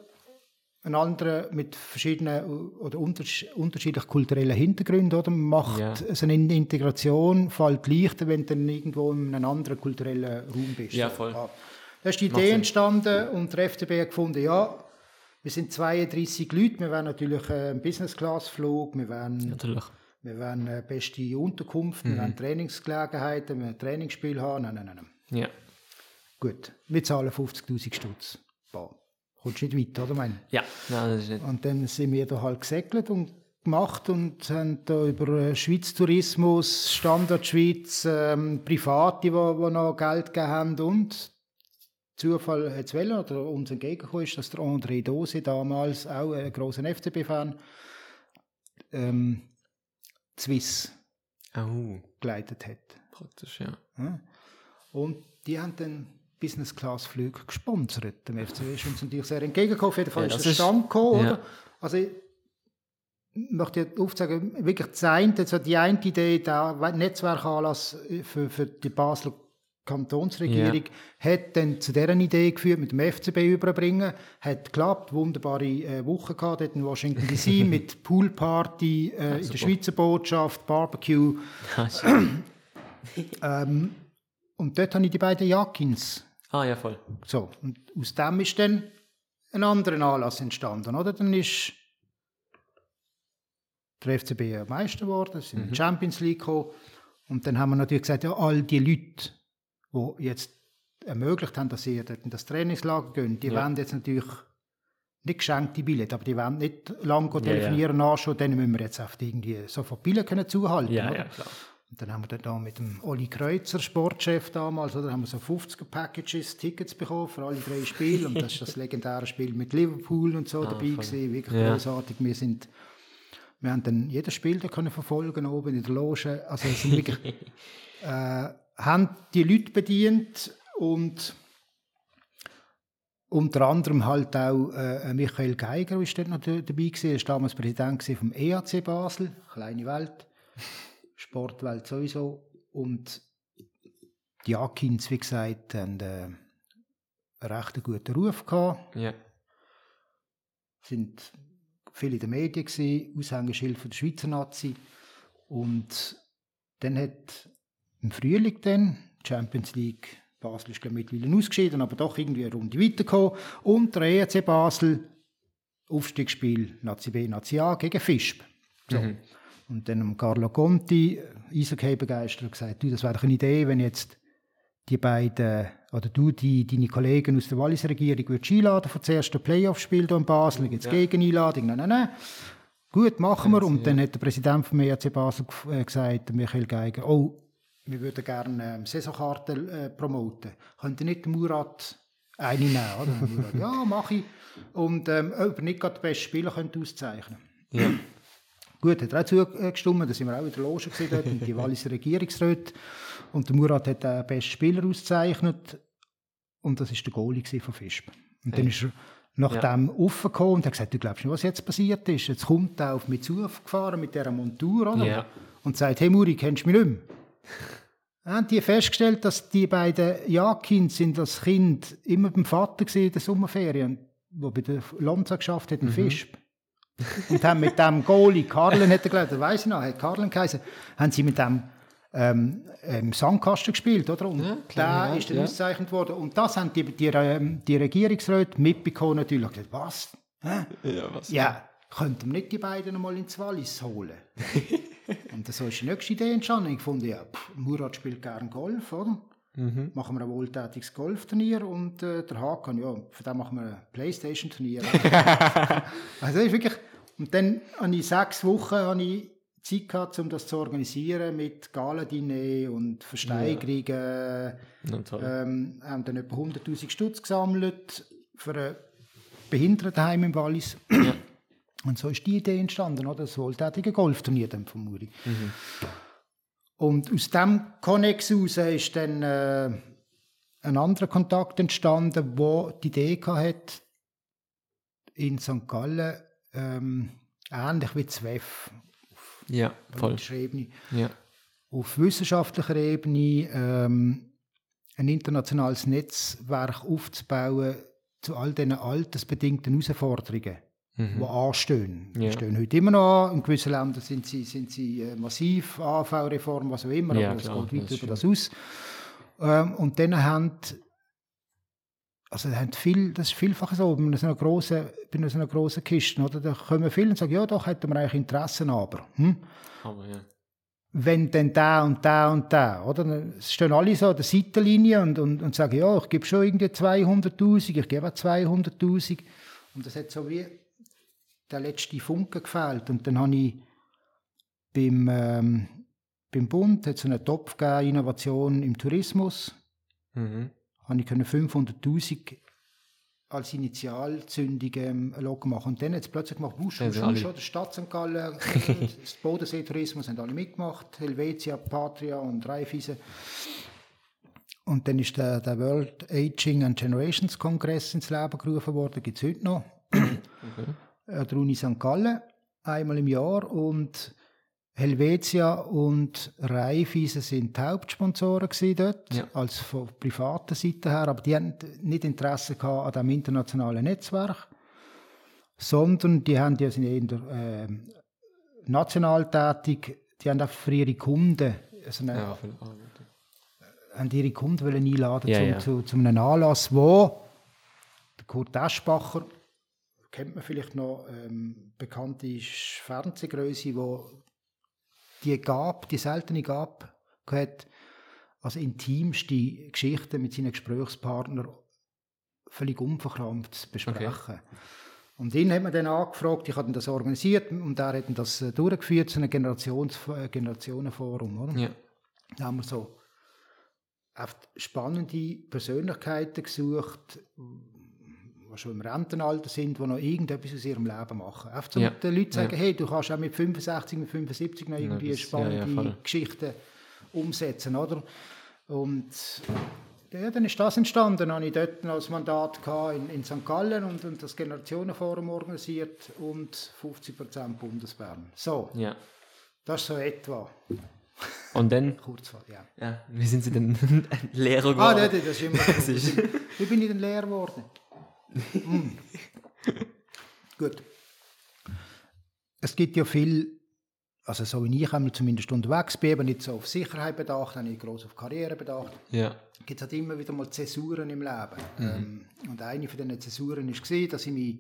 ein anderer mit verschiedenen oder untersch- unterschiedlich kulturellen Hintergründen, oder, macht Ja. so eine Integration fällt leichter, wenn du dann irgendwo in einem anderen kulturellen Raum bist. Ja, voll. Da ist die Idee entstanden und der FCB hat gefunden, ja, wir sind 32 Leute, wir wollen natürlich äh, einen Business-Class-Flug, wir wollen, Natürlich. wir wollen äh, beste Unterkunft, wir wollen Trainingsgelegenheiten, wir wollen ein Trainingsspiel haben. Nein, nein, nein. Ja. Gut, wir zahlen 50'000 Stutz. Boah, kommst nicht weit, oder? Mein? Ja, nein, das ist nicht. Und dann sind wir da halt gesegelt und gemacht und haben da über äh, Schweiz Tourismus, Standard Schweiz, ähm, Private, die, die noch Geld gegeben haben und Zufall hat es wollen, oder uns entgegengekommen ist, dass der André Dose damals, auch ein grosser FCB-Fan, ähm, Swiss Oh, geleitet hat. praktisch, ja. Ja. Und die haben dann Business-Class-Flüge gesponsert. Dem FCB ist uns natürlich sehr entgegengekommen. Auf jeden Fall Ja, ist der Stand gekommen. ja. Oder? Also ich möchte aufzeigen, wirklich das eine, also die eine Idee, der Netzwerkanlass für, für die Basler Kantonsregierung hat dann zu dieser Idee geführt, mit dem FCB überbringen. Hat geklappt, wunderbare äh, Woche gehabt dort in Washington DC mit Poolparty äh, in der. Schweizer Botschaft, Barbecue. ähm, und dort habe ich die beiden Jakins. Ah, ja, voll. So, und aus dem ist dann ein anderer Anlass entstanden. Oder? Dann ist der FCB ja Meister geworden, sind in die Champions League gekommen. Und dann haben wir natürlich gesagt, ja, all die Leute, die jetzt ermöglicht haben, dass sie dort in das Trainingslager gehen, die Ja. wollen jetzt natürlich nicht geschenkte Billette, aber die wollen nicht lange Ja, telefonieren, nachschauen, denen müssen wir jetzt einfach irgendwie sofort können zuhalten. Ja, oder? ja, klar. Und dann haben wir da mit dem Olli Kreuzer, Sportchef damals, oder, haben wir so 50er Packages, Tickets bekommen für alle drei Spiele. Und das ist das legendäre Spiel mit Liverpool und so dabei Ah, voll. gewesen. Wirklich Ja. großartig. Wir sind, wir haben dann jedes Spiel da können verfolgen oben in der Loge. Also es sind wirklich, äh, haben die Leute bedient und unter anderem halt auch äh, Michael Geiger ist dort noch da- dabei gewesen. Er war damals Präsident vom EAC Basel, kleine Welt. Sportwelt sowieso. Und die Akins, wie gesagt, haben äh, einen recht guten Ruf gehabt. Ja. sind viel in den Medien gewesen, Aushängeschild von der Schweizer Nazi. Und dann hat im Frühling dann die Champions League Basel ist glaub ich, mittlerweile ausgeschieden, aber doch irgendwie eine Runde weitergekommen. Und der ERC Basel Aufstiegsspiel Nazi B, Nazi A gegen Fischb. So. Und dann am Carlo Conti, Eishockey-Begeisterer, gesagt, du, das wäre doch eine Idee, wenn jetzt die beiden, oder du, die, deine Kollegen aus der Wallis-Regierung, würdest einladen für das erste Playoff-Spiel hier in Basel, dann gibt es Ja. Gegeneinladung, nein, nein, nein. Gut, machen wir. Und dann hat der Präsident vom ERC Basel äh, gesagt, Michael Geiger, oh, wir würden gerne ähm, Saisonkarten äh, promoten. Könnt ihr nicht Murat eine nehmen? Oder? Der Murat, ja, mache ich. Und ähm, ob nicht gerade den besten Spieler könnt auszeichnen Ja. Gut, hat er auch zugestimmt, da sind wir auch in der Loge gesehen dort, und die Walliser Regierungsräte. Und der Murat hat den besten Spieler ausgezeichnet. Und das war der Goalie gewesen von Fisp. Und dann ist er nach Ja. dem aufgekommen und hat gesagt, du glaubst nicht, was jetzt passiert ist. Jetzt kommt er auf mich zugefahren mit dieser Montur, oder? Ja. Und sagt, hey Muri, kennst du mich nicht mehr? Haben die festgestellt, dass die beiden Jakins sind als Kind immer beim Vater gewesen in der Sommerferien, der bei der Lonza geschafft hat, in Fischb. Und haben mit dem Goalie, Karlen hat er gesagt, das weiss ich noch, hat Karlen geheißen, haben sie mit dem ähm, ähm, Sandkasten gespielt, oder? Und Ja, der klar, ja, ist dann ja. ausgezeichnet worden. Und das haben die, die, ähm, die Regierungsräte mitbekommen natürlich. Und gesagt, was? Hä? Ja, was? Ja, könnten wir nicht die beiden noch mal ins Wallis holen? und so ist die nächste Idee entstanden. Ich fand, ja, pff, Murat spielt gern Golf, oder? Mhm. Machen wir ein wohltätiges Golfturnier und äh, der Hakan, ja, von dem machen wir ein Playstation-Turnier. also das ist wirklich, und dann habe ich sechs Wochen habe ich Zeit gehabt, um das zu organisieren mit Galadiner und Versteigerungen. Toll. Ähm, haben dann etwa 100'000 Stutz gesammelt für ein Behindertenheim im Wallis. Und so ist die Idee entstanden, oder? das wohltätige Golfturnier dann von Muri. Und aus dem Connex heraus ist dann äh, ein anderer Kontakt entstanden, wo die Idee hat, in St. Gallen, ähm, ähnlich wie ZWEF, Ja, voll. Ebene. Ja. Auf wissenschaftlicher Ebene ähm, ein internationales Netzwerk aufzubauen zu all diesen altersbedingten Herausforderungen, die anstehen. Die Mhm. Ja. stehen heute immer noch an. In gewissen Ländern sind sie, sind sie äh, massiv, AV-Reform, was auch immer, Ja, aber es geht weit über das aus. Ähm, und dann haben also haben viel, das ist vielfach so, bei so einer grossen, bei so einer grossen Kiste, oder? da kommen viele und sagen, ja, doch, hätten wir eigentlich Interessen, aber... Hm? Aber ja. wenn dann da und da und da, oder? Dann stehen alle so an der Seitenlinie und, und, und sagen, ja, ich gebe schon irgendwie 200'000, ich gebe auch 200'000. Und das hat so wie der letzte Funke gefehlt. Und dann habe ich beim, ähm, beim Bund hat es einen Topf gegeben, Innovation im Tourismus, Mhm. Habe ich können 500'000 als Initialzündung ähm, Log machen. Und dann hat es plötzlich gemacht, wusch, Ja, wusch, sind wusch, alle- oder Stadt St. Gallen, das Bodensee-Tourismus haben alle mitgemacht, Helvetia, Patria und Raiffeisen. Und dann ist der, der World Aging and Generations Kongress ins Leben gerufen worden, gibt es heute noch, an der Uni St. Gallen, einmal im Jahr. Und Helvetia und Raiffeisen sind die Hauptsponsoren dort, Ja. als von privater Seite her, aber die hatten nicht Interesse gehabt an diesem internationalen Netzwerk, sondern die haben die sind eher ähm, national tätig, die haben auch für ihre Kunden, also eine, Ja, haben ihre Kunden wollen einladen Ja, zum, ja. Zu, zu einem Anlass, wo der Kurt Eschbacher, kennt man vielleicht noch, ähm, bekannte Fernsehgröße, wo die Gabe, die seltene Gabe hat, also intimste Geschichten mit seinen Gesprächspartnern völlig unverkrampft zu besprechen. Und ihn hat man dann angefragt, ich hatte das organisiert und er hat das äh, durchgeführt zu einem Generations äh, Generationenforum. Oder? Ja. Da haben wir so oft spannende Persönlichkeiten gesucht, schon im Rentenalter sind, die noch irgendetwas aus ihrem Leben machen. Oft so Ja. den Leuten sagen, Ja. hey, du kannst auch mit 65, mit 75 noch irgendwie das- spannende. Geschichten umsetzen, oder? Und ja, dann ist das entstanden. Dann habe ich dort das Mandat in, in St. Gallen und, und das Generationenforum organisiert und 50% Bundesbern. So, ja. das ist so etwa. Und dann, Kurz vor, ja. ja, wie sind Sie denn Lehrer Ah, geworden? das, das ist immer so. Wie bin ich denn leer geworden? Hm. Gut. Es gibt ja viel, also so wie ich einmal zumindest unterwegs bin, aber nicht so auf Sicherheit bedacht, habe ich groß auf Karriere bedacht. Ja. gibt halt immer wieder mal Zäsuren im Leben. Ähm, und eine von diesen Zäsuren war, dass ich mich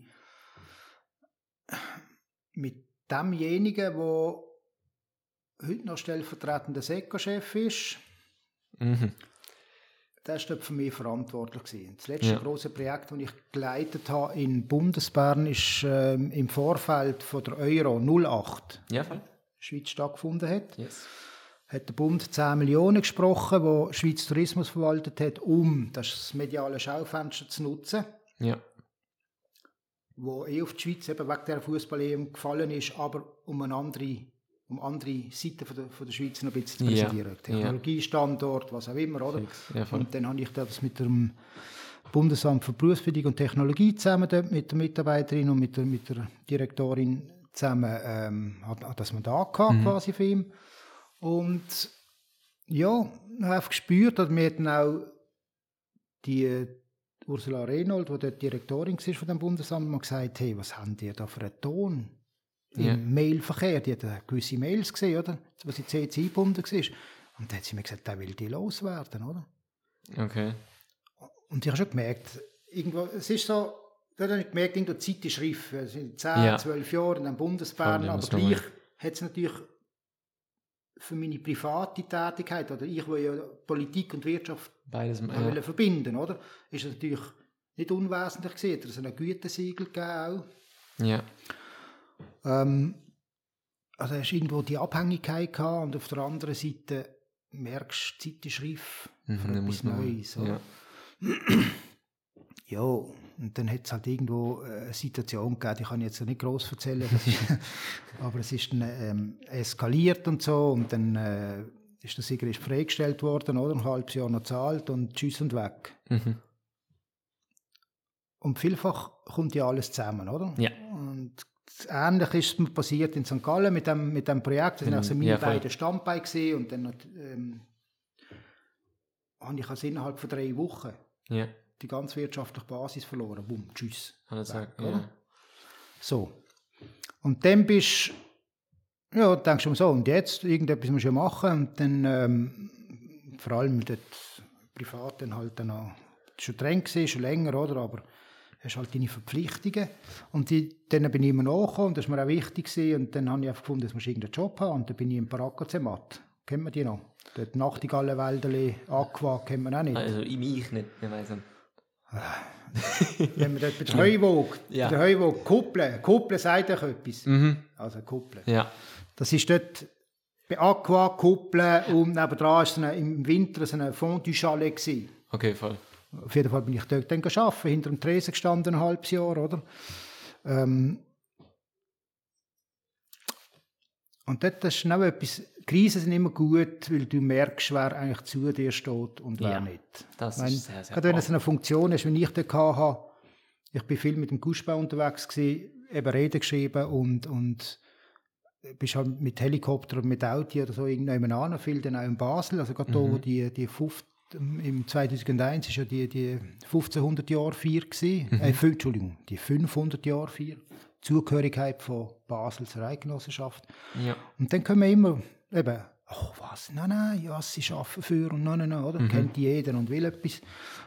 mit demjenigen, der heute noch stellvertretender Seko-Chef ist, Mhm. Ist dort für mich verantwortlich gewesen. Das letzte Ja. große Projekt, das ich geleitet habe in Bundesbern, ist ähm, im Vorfeld von der Euro 08 Ja, voll. Schweiz stattgefunden hat. Yes. hat der Bund 10 Millionen gesprochen, wo Schweiz Tourismus verwaltet hat, um das mediale Schaufenster zu nutzen, Ja. wo eh auf die Schweiz eben wegen der fußball gefallen ist, aber um eine andere, um andere Seiten von der, von der Schweiz noch ein bisschen zu präsentieren. ja. Technologiestandort, was auch immer, oder? Ja. Und dann habe ich das mit dem Bundesamt für Berufsbildung und Technologie zusammen dort mit der Mitarbeiterin und mit der, mit der Direktorin zusammen ähm, hat, hat das Mandat gehabt, Mhm. quasi für ihn. Und ja, ich habe gespürt, dass mir dann auch die äh, Ursula Reynold, die dort Direktorin war von dem Bundesamt, mal gesagt, hey, was haben die da für einen Ton im Ja. Mailverkehr? Die hat gewisse Mails gesehen, oder? Was in CC eingebunden war. Und dann hat sie mir gesagt, der will die loswerden, oder? Okay. Und ich habe schon gemerkt, irgendwo, es ist so, da habe ich gemerkt, irgendwo die Zeit ist reif. Es sind 10, Ja. 12 Jahre in einem Bundesbern, aber gleich hat es natürlich für meine private Tätigkeit, oder ich, will ja Politik und Wirtschaft Beides. ja. Verbinden, oder? Ist es natürlich nicht unwesentlich gesehen, dass es einen Gütesiegel gegeben auch. ja. Ähm, also hast irgendwo die Abhängigkeit gehabt und auf der anderen Seite merkst du, die Zeit ist reif für Mhm, dann etwas Neues. oder? Ja. Ja, und dann hat es halt irgendwo äh, eine Situation gegeben, die kann ich jetzt nicht groß erzählen, ist, aber es ist dann ähm, eskaliert und so und dann äh, ist der Sieger ist freigestellt worden, oder? Ein halbes Jahr noch zahlt und tschüss und weg. Mhm. Und vielfach kommt ja alles zusammen, oder? Ja. Und ähnlich ist mir passiert in St. Gallen mit dem, mit dem Projekt. Das waren also meine Ja, beiden Standbeine gewesen. und dann hat, ähm, habe ich also innerhalb von drei Wochen Ja. die ganze wirtschaftliche Basis verloren. Bumm, tschüss. Oder? Ja. So. Und dann bist ja, denkst du so, und jetzt, irgendetwas musst du machen. Und dann, ähm, vor allem dort privat, dann halt dann noch, schon drin gewesen, schon länger, oder? Aber hast halt deine Verpflichtungen. Und die, dann bin ich immer nachgekommen, und das war mir auch wichtig. Gewesen. Und dann habe ich einfach gefunden, dass du irgendeinen Job haben. Und dann bin ich im Paraccazemat. Kennt man die noch? Dort Nachtigallenwälderli, Aqua, kennt man auch nicht. Also ich mich nicht. Ich weiss nicht. Wenn man dort bei der Heuwog, Ja. bei der Heuwog Kuppeln, Kuppeln sagt euch etwas. Mhm. Also Kuppeln. Ja. Das ist dort bei Aqua, Kuppeln und nebenan war so eine, im Winter so eine Fondue-Chalet. Okay, voll. Auf jeden Fall bin ich dort dann gearbeitet, hinter dem Tresen gestanden, ein halbes Jahr, oder? Ähm und dort ist auch etwas, Krisen sind immer gut, weil du merkst, wer eigentlich zu dir steht und wer Ja, nicht. das Ich meine, ist sehr, sehr Gerade wenn es eine Funktion ist, wie ich dort hatte, ich bin viel mit dem Guschbau unterwegs gewesen, eben Reden geschrieben und, und bist halt mit Helikopter oder mit Auto oder so irgendwann an, viel dann auch in Basel, also gerade da, wo die, die 50, im 2001 ist ja die, die 1500 Jahre Feier gewesen, äh, Entschuldigung, die 500 Jahre Feier, Zugehörigkeit von Basel zur Eidgenossenschaft. Ja. Und dann können wir immer eben, oh was, nein, nein, ja, sie arbeiten für und nein, nein, nein, oder? Kennt jeder und will etwas.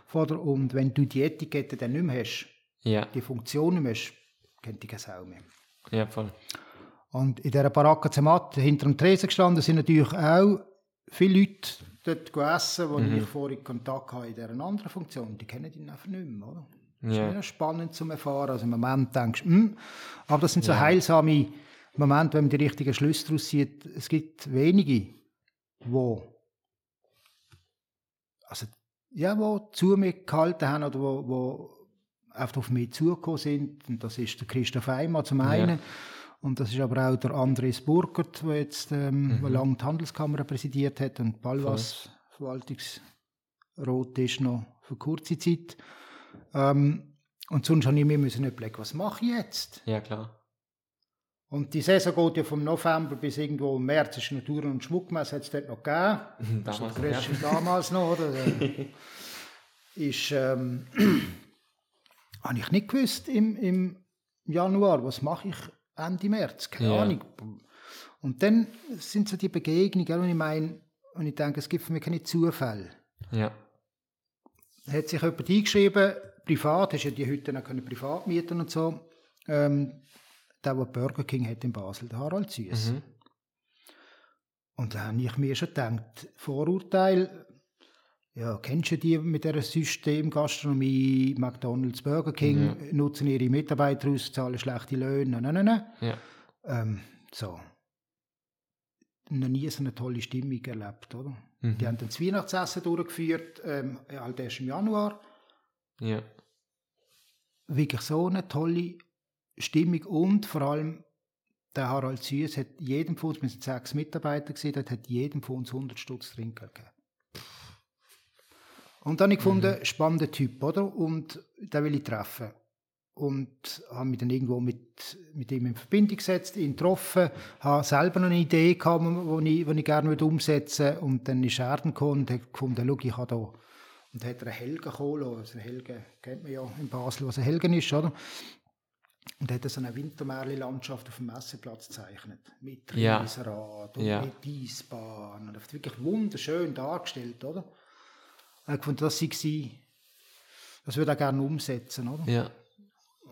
von. Und wenn du die Etikette dann nicht mehr hast, Ja. die Funktion nicht mehr hast, kennt die keine Sau mehr. Ja, voll. Und in dieser Baracca Zemat, hinter dem Tresen gestanden, sind natürlich auch viele Leute dort gegessen, wo ich vorher Kontakt hatte in dieser anderen Funktion. Die kennen ihn einfach nicht mehr, oder? Das Ja. ist wieder spannend zu erfahren. Also im Moment denkst du, hm, aber das sind so heilsame Momente, wenn man die richtigen Schlüsse daraus zieht. Es gibt wenige, wo also, ja, wo zu mir gehalten haben oder wo, wo einfach auf mich zugekommen sind. Und das ist der Christoph Eimer zum einen. Und das ist aber auch der Andres Burgert, der jetzt ähm, der lange die Handelskammer präsidiert hat und Balwas Verwaltungsrat ist noch für kurze Zeit. Ähm, und sonst habe ich mir müssen überlegen, was mache ich jetzt? Ja, klar. Und die Saison geht ja vom November bis irgendwo im März. Ist Natur- und Schmuckmesse, hat es dort noch gegeben. Das Damals das noch, ja. Damals noch, oder? Äh, ist, ähm, habe ich nicht gewusst im, im Januar, was mache ich Ende März? Keine Ja. Ahnung. Und dann sind so die Begegnungen, und ich meine, und ich denke, es gibt für mich keine Zufälle. Ja. hat sich jemand eingeschrieben, privat, hast ja die heute noch können privat mieten und so, ähm, der, der Burger King hat in Basel, der Harald Süß. Mhm. Und da habe ich mir schon gedacht, Vorurteil, ja, kennst du die mit dieser Systemgastronomie, McDonalds, Burger King, nutzen ihre Mitarbeiter aus, zahlen schlechte Löhne, nein, nein, nein. Ja. Ähm, so. Noch nie so eine tolle Stimmung erlebt, oder? Mhm. Die haben dann das Weihnachtsessen durchgeführt, ähm, halt erst im Januar. Ja. Wirklich so eine tolle Stimmung und vor allem der Harald Süß hat jedem von uns, wir sind sechs Mitarbeiter dort hat jedem von uns 100 Stutz Trinkgeld gegeben. Und dann habe ich gefunden, spannender Typ, oder? Und den will ich treffen. Und habe mich dann irgendwo mit, mit ihm in Verbindung gesetzt, ihn getroffen, habe selber noch eine Idee gehabt, die ich, die ich gerne umsetzen würde. Und dann ist er dann gekommen und hat gefunden, schau, ich habe da und hat er einen Helgen geholt. Also einen Helgen kennt man ja in Basel, was ein Helgen ist, oder? Und hat so eine Wintermärli-Landschaft auf dem Messeplatz gezeichnet. Mit Ja. Riesenrad und Ja. mit Eisbahn. Und hat wirklich wunderschön dargestellt, oder? Ich habe gefunden, das sei sie, das würde er gerne umsetzen, oder? Ja.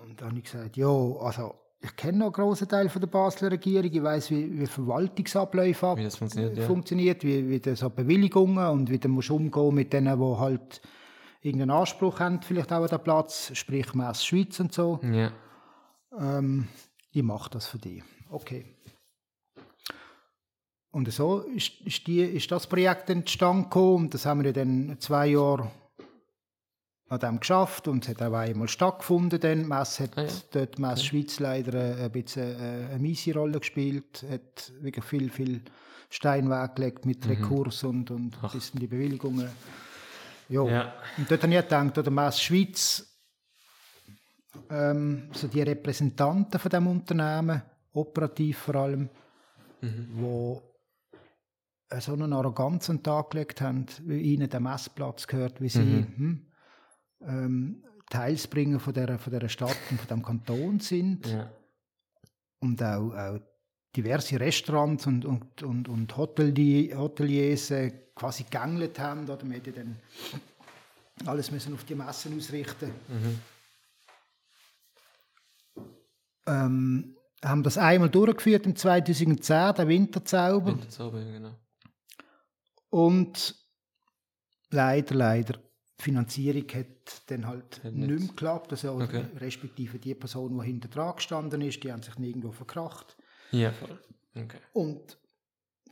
Und dann habe ich gesagt, ja, also ich kenne noch einen grossen Teil von der Basler Regierung, ich weiß, wie, wie Verwaltungsabläufe ab- Wie das funktioniert, ja. funktioniert wie, wie das so Bewilligungen und wie du musst umgehen mit denen, die halt irgendeinen Anspruch haben, vielleicht auch an den Platz, sprich Mess Schweiz und so. Ja. Ähm, ich mache das für dich. Okay. Und so ist, ist, die, ist das Projekt entstanden und das haben wir dann zwei Jahre an dem geschafft und es hat auch einmal stattgefunden. Dann. Die Messe hat Ah, ja. dort die Messe Schweiz leider ein bisschen äh, eine miese Rolle gespielt, hat wirklich viel, viel Stein weggelegt mit Rekurs und, und ein bisschen die Bewilligungen. Ja. Ja. Und dort habe ich gedacht, oder Messe Schweiz ähm, so die Repräsentanten von dem Unternehmen, operativ vor allem, wo äh, so einen Arroganz an den Tag gelegt haben, wie ihnen der Messplatz gehört, wie sie hm, ähm, Teilsbringer von dieser, von dieser Stadt und von dem Kanton sind Ja. und auch, auch diverse Restaurants und, und, und, und Hotelier, Hoteliers äh, quasi gegängelt haben. Oder man hätte dann alles müssen auf die Messen ausrichten. Ähm, haben das einmal durchgeführt im 2010, der Winterzauber. Winterzauber, genau. Und leider, leider, die Finanzierung hat dann halt Hat nicht mehr geklappt. Also, Okay. Respektive die Person, die hinter dran gestanden ist, die haben sich nirgendwo verkracht. Ja, voll. Okay. Und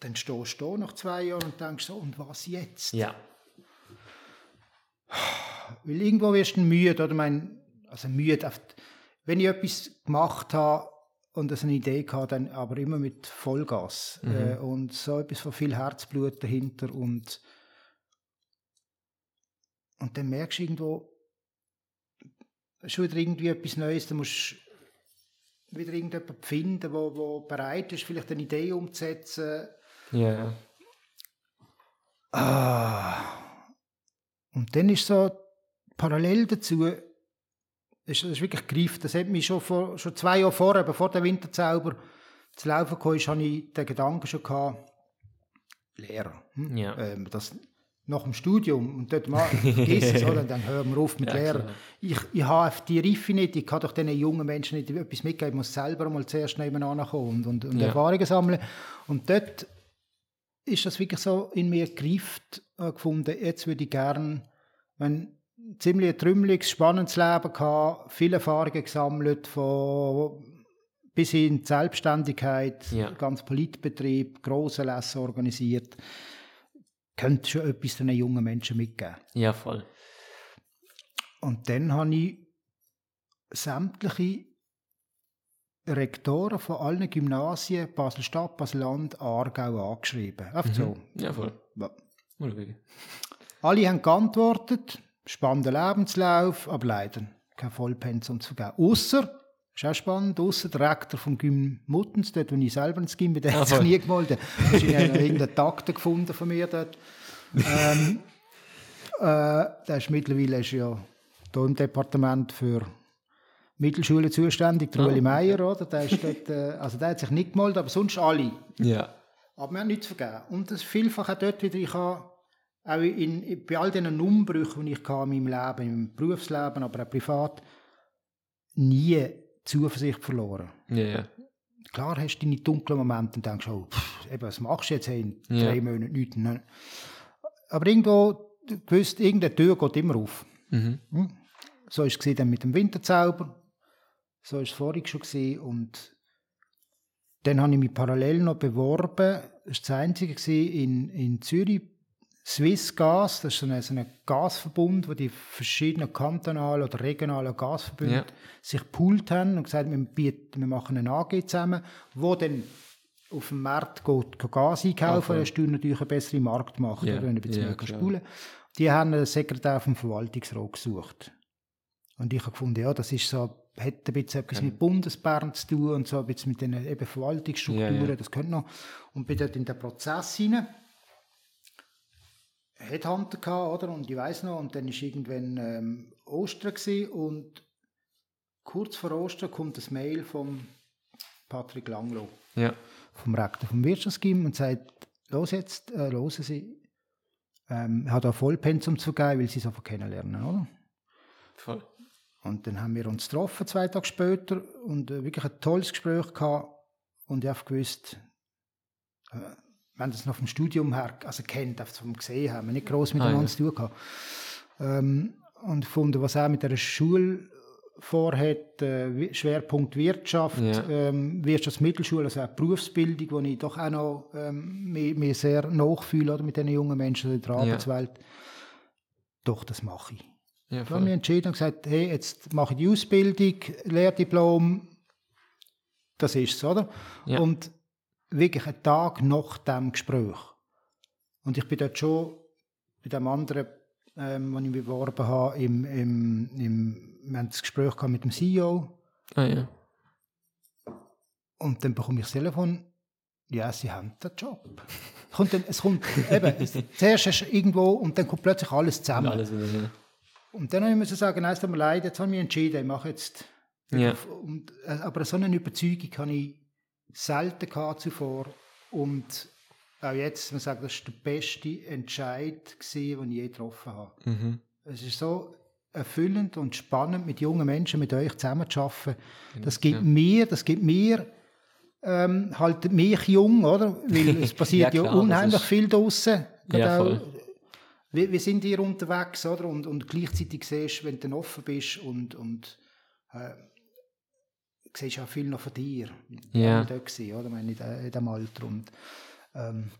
dann stehst du da nach zwei Jahren und denkst so, und was jetzt? Ja. Weil irgendwo wirst du müde, oder? Mein, also müde, wenn ich etwas gemacht habe und das eine Idee hatte, dann aber immer mit Vollgas. Äh, und so etwas von viel Herzblut dahinter und und dann merkst du irgendwo, es ist wieder irgendwie etwas Neues, da musst du wieder irgendjemanden finden, wo, wo bereit ist, vielleicht eine Idee umzusetzen, Ja, ja. Ah. Und dann ist so parallel dazu, ist, das ist wirklich gegriffen. Das hat mich schon, vor, schon zwei Jahre vorher, bevor der Winterzauber zu laufen kam, hatte ich den Gedanken schon gehabt, Lehrer. Hm? Ja. Ähm, das nach dem Studium und dort mal es, oder? dann hören wir auf mit Ja, Lehrer. klar. Ich, ich habe die Reife nicht, ich kann doch diesen jungen Menschen nicht etwas mitgeben, ich muss selber mal zuerst nebenan kommen und, und, und Ja. Erfahrungen sammeln. Und dort ist das wirklich so in mir gegriffen äh, gefunden, jetzt würde ich gern, wenn ziemlich ein trümmeliges, spannendes Leben gehabt, viele Erfahrungen gesammelt, von bis hin Selbstständigkeit, Ja. ganz Politbetrieb, grosse Lässe organisiert, könnte schon etwas den jungen Menschen mitgeben. Ja, voll. Und dann habe ich sämtliche Rektoren von allen Gymnasien, Basel-Stadt, Basel-Land, Aargau angeschrieben. Einfach so. Ja, voll. Ja. Alle haben geantwortet, spannender Lebenslauf, aber leider kein Vollpensum zu geben. Ausser, ist auch spannend, ausser der Rektor vom Gym Muttens, dort, wo ich selber ins Gym bin, der hat sich nie gemeldet. Wahrscheinlich hat er irgendeinen Takte gefunden von mir dort. ähm, äh, der ist mittlerweile ist ja hier im Departement für Mittelschulen zuständig, der Ah, Ueli. Meier, oder? Der, ist dort, äh, also der hat sich nicht gemeldet, aber sonst alle. Ja. Aber wir haben nichts vergeben. Und das vielfach auch dort wieder, ich habe auch in, bei all diesen Umbrüchen, die ich hatte in meinem Leben, im Berufsleben, aber auch privat, nie Zuversicht verloren. Ja. Klar hast du deine dunklen Momente und denkst, oh, pff, eben, was machst du jetzt hey, in Ja. drei Monaten nichts. Ne? Aber irgendwo, du gewusst, irgendeine Tür geht immer auf. Mhm. Hm? So war es dann mit dem Winterzauber. So war es vorhin schon. Gewesen. Und dann habe ich mich parallel noch beworben. Das war das Einzige in, in Zürich. Swiss Gas, das ist so ein, so ein Gasverbund, wo die verschiedenen kantonalen oder regionalen Gasverbünde Ja. sich gepoolt haben und gesagt, wir, bieten, wir machen eine AG zusammen, wo dann auf dem Markt geht, kann Gas einkaufen, dann hast du natürlich eine bessere Marktmacht, oder, wenn du ein bisschen ja, mehr spulen Die haben einen Sekretär vom Verwaltungsrat gesucht. Und ich habe gefunden, ja, das ist so, hat ein bisschen etwas mit Bundesbern zu tun und so ein bisschen mit den eben Verwaltungsstrukturen, Ja, ja. das könnte noch. Und bin dort in den Prozess hinein. Headhunter gehabt, oder? Und ich weiß noch, und dann war irgendwann ähm, Ostern gewesen, und kurz vor Ostern kommt das Mail von Patrick Langloh, Ja. vom Rektor vom Wirtschaftsgym, und sagt, los jetzt, äh, hören Sie, ähm, er hat auch Vollpensum zu geben, weil Sie es einfach kennenlernen, oder? Voll. Und dann haben wir uns getroffen, zwei Tage später, und äh, wirklich ein tolles Gespräch gehabt. Und ich habe gewusst, äh, wir haben das noch vom Studium her, also kennt, vom gesehen haben, wir nicht gross miteinander ja. zu tun gehabt. Ähm, und gefunden, was er mit der Schule vorhat, äh, Schwerpunkt Wirtschaft, Ja. ähm, Wirtschaftsmittelschule, also auch Berufsbildung, wo ich doch auch noch ähm, mir, mir sehr nachfühle oder, mit diesen jungen Menschen in der Ja. Arbeitswelt. Doch, das mache ich. Ja, Da haben wir voll. entschieden und gesagt, hey, jetzt mache ich die Ausbildung, Lehrdiplom, das ist es, oder? Ja. Und wirklich einen Tag nach dem Gespräch. Und ich bin dort schon bei dem anderen, ähm, wo ich mich beworben habe, im, im, im wir haben das Gespräch gehabt mit dem CEO Ah ja. und dann bekomme ich das Telefon, ja, sie haben den Job. Kommt dann, es kommt eben, zuerst du irgendwo und dann kommt plötzlich alles zusammen. Alles wieder. Und dann habe ich sagen, nein, es tut mir leid, jetzt habe ich mich entschieden, ich mache jetzt. Ja. Und, äh, aber so eine Überzeugung habe ich selten gehabt zuvor. Und auch jetzt, man sagt, das war der beste Entscheid, gewesen, den ich je getroffen habe. Mhm. Es ist so erfüllend und spannend, mit jungen Menschen, mit euch zusammen zu arbeiten. Das gibt mir, das gibt mir, ähm, haltet mich jung, oder? Weil es passiert Ja, ja, klar, das unheimlich ist- viel draussen. Ja, auch- wie, wie sind ihr unterwegs, oder? Und, und gleichzeitig siehst, wenn du offen bist und, und äh, siehst auch viel noch von dir. Ja. Ich war oder? Ich meine, in, de- in diesem Alter. Und ähm,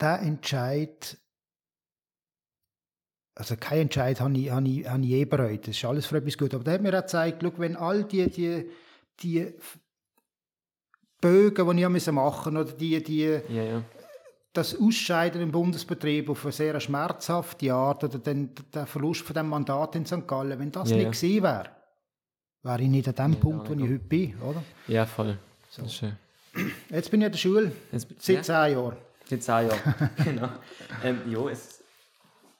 der Entscheid, also kein Entscheid habe ich, habe, ich, habe ich je bereut. Das ist alles für etwas gut. Aber der hat mir auch gezeigt, schau, wenn all die, die, die Bögen, die ich machen musste, oder die, die, Ja, ja. das Ausscheiden im Bundesbetrieb auf eine sehr schmerzhafte Art oder den, der Verlust von dem Mandat in St. Gallen, wenn das Ja, nicht ja. gewesen wäre, wäre ich nicht an dem Ja, Punkt, wo ja. ich heute bin. Oder? Ja, voll. Das ist schön. Jetzt bin ich an der Schule, Jetzt, seit ja, zehn Jahren. seit zehn Jahren. genau. Ähm, jo, es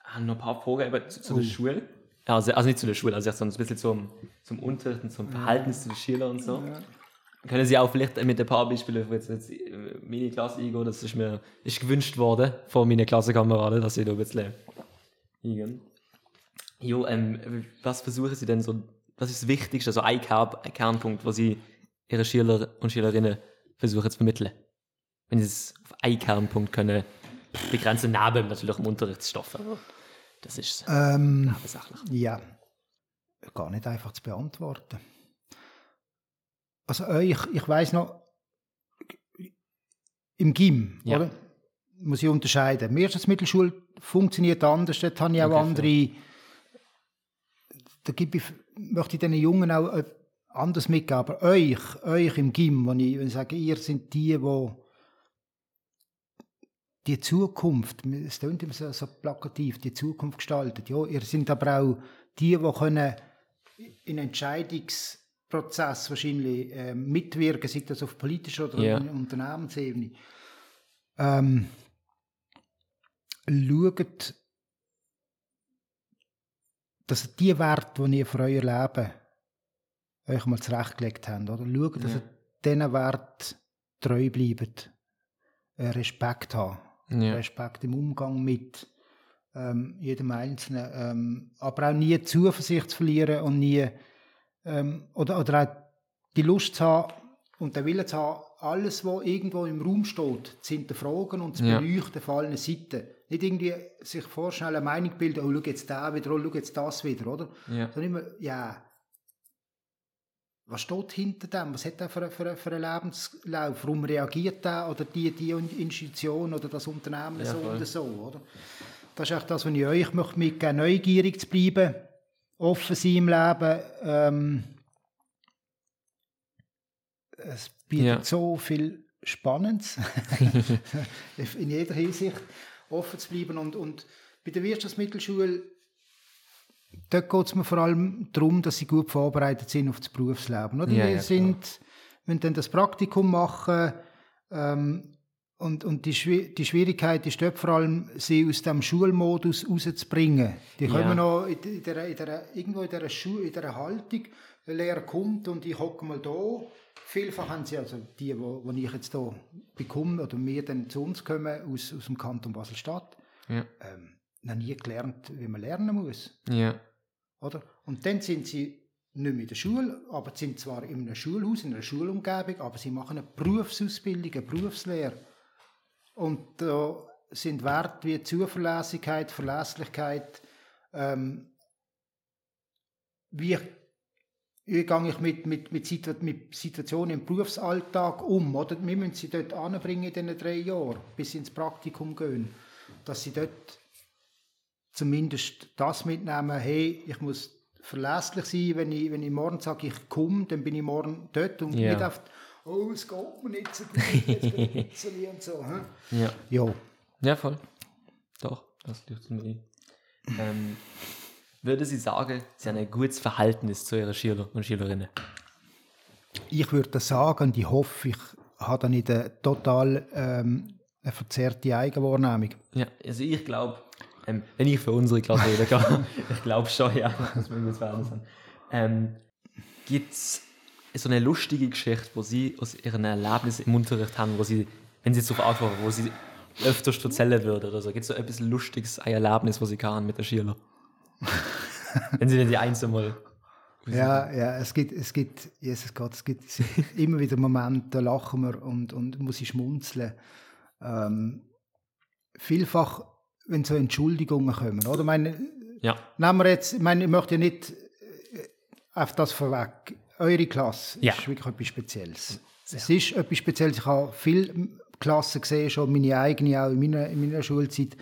haben noch ein paar Fragen eben zu, zu der Schule. Also, also nicht zu der Schule, also erst so ein bisschen zum, zum Unterricht und zum Verhältnis zu den Schülern und so. Können Sie auch vielleicht mit ein paar Beispielen, jetzt, jetzt äh, meine Klasse eingehen, das ist mir ist gewünscht worden von meinen Klassenkameraden, dass sie da ein bisschen eingehen. Jo, ähm, was versuchen Sie denn so, was ist das Wichtigste, also ein, Kern, ein Kernpunkt, was Sie Ihre Schüler und Schülerinnen versuchen zu vermitteln? Wenn Sie es auf einen Kernpunkt können begrenzen, neben natürlich dem Unterrichtsstoff, aber das ist Ähm, nebensächlich. ja, gar nicht einfach zu beantworten. Also euch, ich weiß noch, im GIM, Ja. oder? Muss ich unterscheiden. Im ersten Mittelschule funktioniert anders, dort habe ich auch Okay, andere, da gebe ich, möchte ich den Jungen auch äh, anders mitgeben. Aber euch, euch im GIM, wenn ich, wenn ich sage, ihr sind die, wo die Zukunft, es klingt immer so, so plakativ, die Zukunft gestaltet. Ja, ihr sind aber auch die, die können in Entscheidungsprozess wahrscheinlich äh, mitwirken, sei das auf politischer oder in Unternehmensebene. Ähm, schaut, dass die Werte, die ihr für euer Leben euch mal zurechtgelegt habt, oder? schaut, dass Ja. ihr diesen Wert treu bleibt. Äh, Respekt haben. Ja. Respekt im Umgang mit ähm, jedem Einzelnen. Ähm, aber auch nie Zuversicht zu verlieren und nie ähm, oder, oder auch die Lust zu haben und den Willen zu haben, alles, was irgendwo im Raum steht, zu hinterfragen und zu Ja. beleuchten von allen Seiten. Nicht irgendwie sich vorschnell eine Meinung bilden, oh, schau jetzt da wieder, oh, schau jetzt das wieder, oder? Ja. Sondern immer, ja, was steht hinter dem? Was hat er für, einen- für, für einen Lebenslauf? Warum reagiert er oder die, die Institution oder das Unternehmen Ja, so voll. oder so? Oder? Das ist auch das, was ich euch möchte mitgeben neugierig zu bleiben, offen sein im Leben. Ähm, es bietet Ja. so viel Spannendes in jeder Hinsicht offen zu bleiben. Und, und bei der Wirtschaftsmittelschule dort geht es mir vor allem darum, dass sie gut vorbereitet sind auf das Berufsleben. Oder? Ja, die ja, sind, wenn dann das Praktikum machen ähm, und, und die, die Schwierigkeit ist dort vor allem, sie aus dem Schulmodus rauszubringen. Die Ja. kommen noch in, in der, in der, irgendwo in dieser, Schu in dieser Haltung, der Lehrer kommt und ich hocke mal da. Vielfach haben sie, also die, wo, wo ich jetzt hier bekomme oder wir dann zu uns kommen aus, aus dem Kanton Basel-Stadt, Ja. ähm, noch nie gelernt, wie man lernen muss. Ja. Oder? Und dann sind sie nicht mehr in der Schule, aber sind zwar in einem Schulhaus, in einer Schulumgebung, aber sie machen eine Berufsausbildung, eine Berufslehre. Und da sind Werte wie Zuverlässigkeit, Verlässlichkeit, ähm, wie, wie gehe ich mit, mit, mit, Situ mit Situationen im Berufsalltag um? Oder? Wir müssen sie dort anbringen in diesen drei Jahren, bis sie ins Praktikum gehen. Dass sie dort zumindest das mitnehmen, hey, ich muss verlässlich sein, wenn ich, wenn ich morgen sage, ich komme, dann bin ich morgen dort und Ja. nicht auf, oh, es geht mir nicht so gut, jetzt bin ich und so. hä? Ja. Ja, Ja, voll. Doch, das leuchtet mir ein. Ähm, würde Sie sagen, Sie haben ein gutes Verhältnis zu Ihren Schülern und Schülerinnen? Ich würde sagen ich hoffe, ich habe da nicht eine total ähm, eine verzerrte Eigenwahrnehmung. Ja, also ich glaube, ähm, wenn ich für unsere Klasse reden kann, ich glaube schon, ja, dass wir uns Verhältnis haben. Ähm, Gibt es so eine lustige Geschichte, wo Sie aus Ihren Erlebnissen im Unterricht haben, wo Sie, wenn Sie zu verantworten, wo Sie öfters erzählen würden oder so? Gibt es so etwas Lustiges, ein Erlebnis, was Sie kann mit den Schülern? Wenn Sie denn die eins einmal ja, ja, es gibt, es gibt, Jesus Gott, es gibt immer wieder Momente, da lachen wir und, und muss ich schmunzeln. Ähm, vielfach, wenn so Entschuldigungen kommen, oder? Meine, ja. Nehmen wir jetzt, ich meine, ich möchte ja nicht äh, auf das vorweg. Eure Klasse Ja. ist wirklich etwas Spezielles. Es ist etwas Spezielles. Ich habe viele Klassen gesehen, schon meine eigene auch in meiner, in meiner Schulzeit.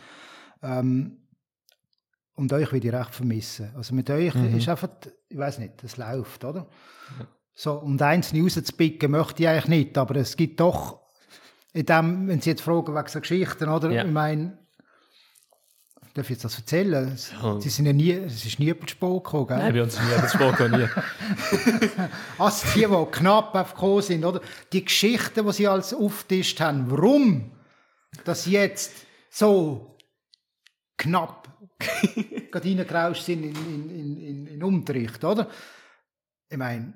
Ähm, und euch würde ich recht vermissen. Also mit euch ist einfach, ich weiß nicht, es läuft, oder? So, und einzelne rauszupicken möchte ich eigentlich nicht, aber es gibt doch, in dem, wenn Sie jetzt fragen wegen so Geschichten, oder? Ja. Ich meine, darf ich jetzt das erzählen? Ja. Sie sind ja nie, es ist nie über Sport gekommen, gell? Nein, bei uns nie, das Sport nie. Also die, die knapp aufgekommen sind, oder? Die Geschichten, die sie als auftischt haben, warum sie jetzt so knapp gerade reingerauscht sind in, in, in, in, Unterricht, oder? Ich meine,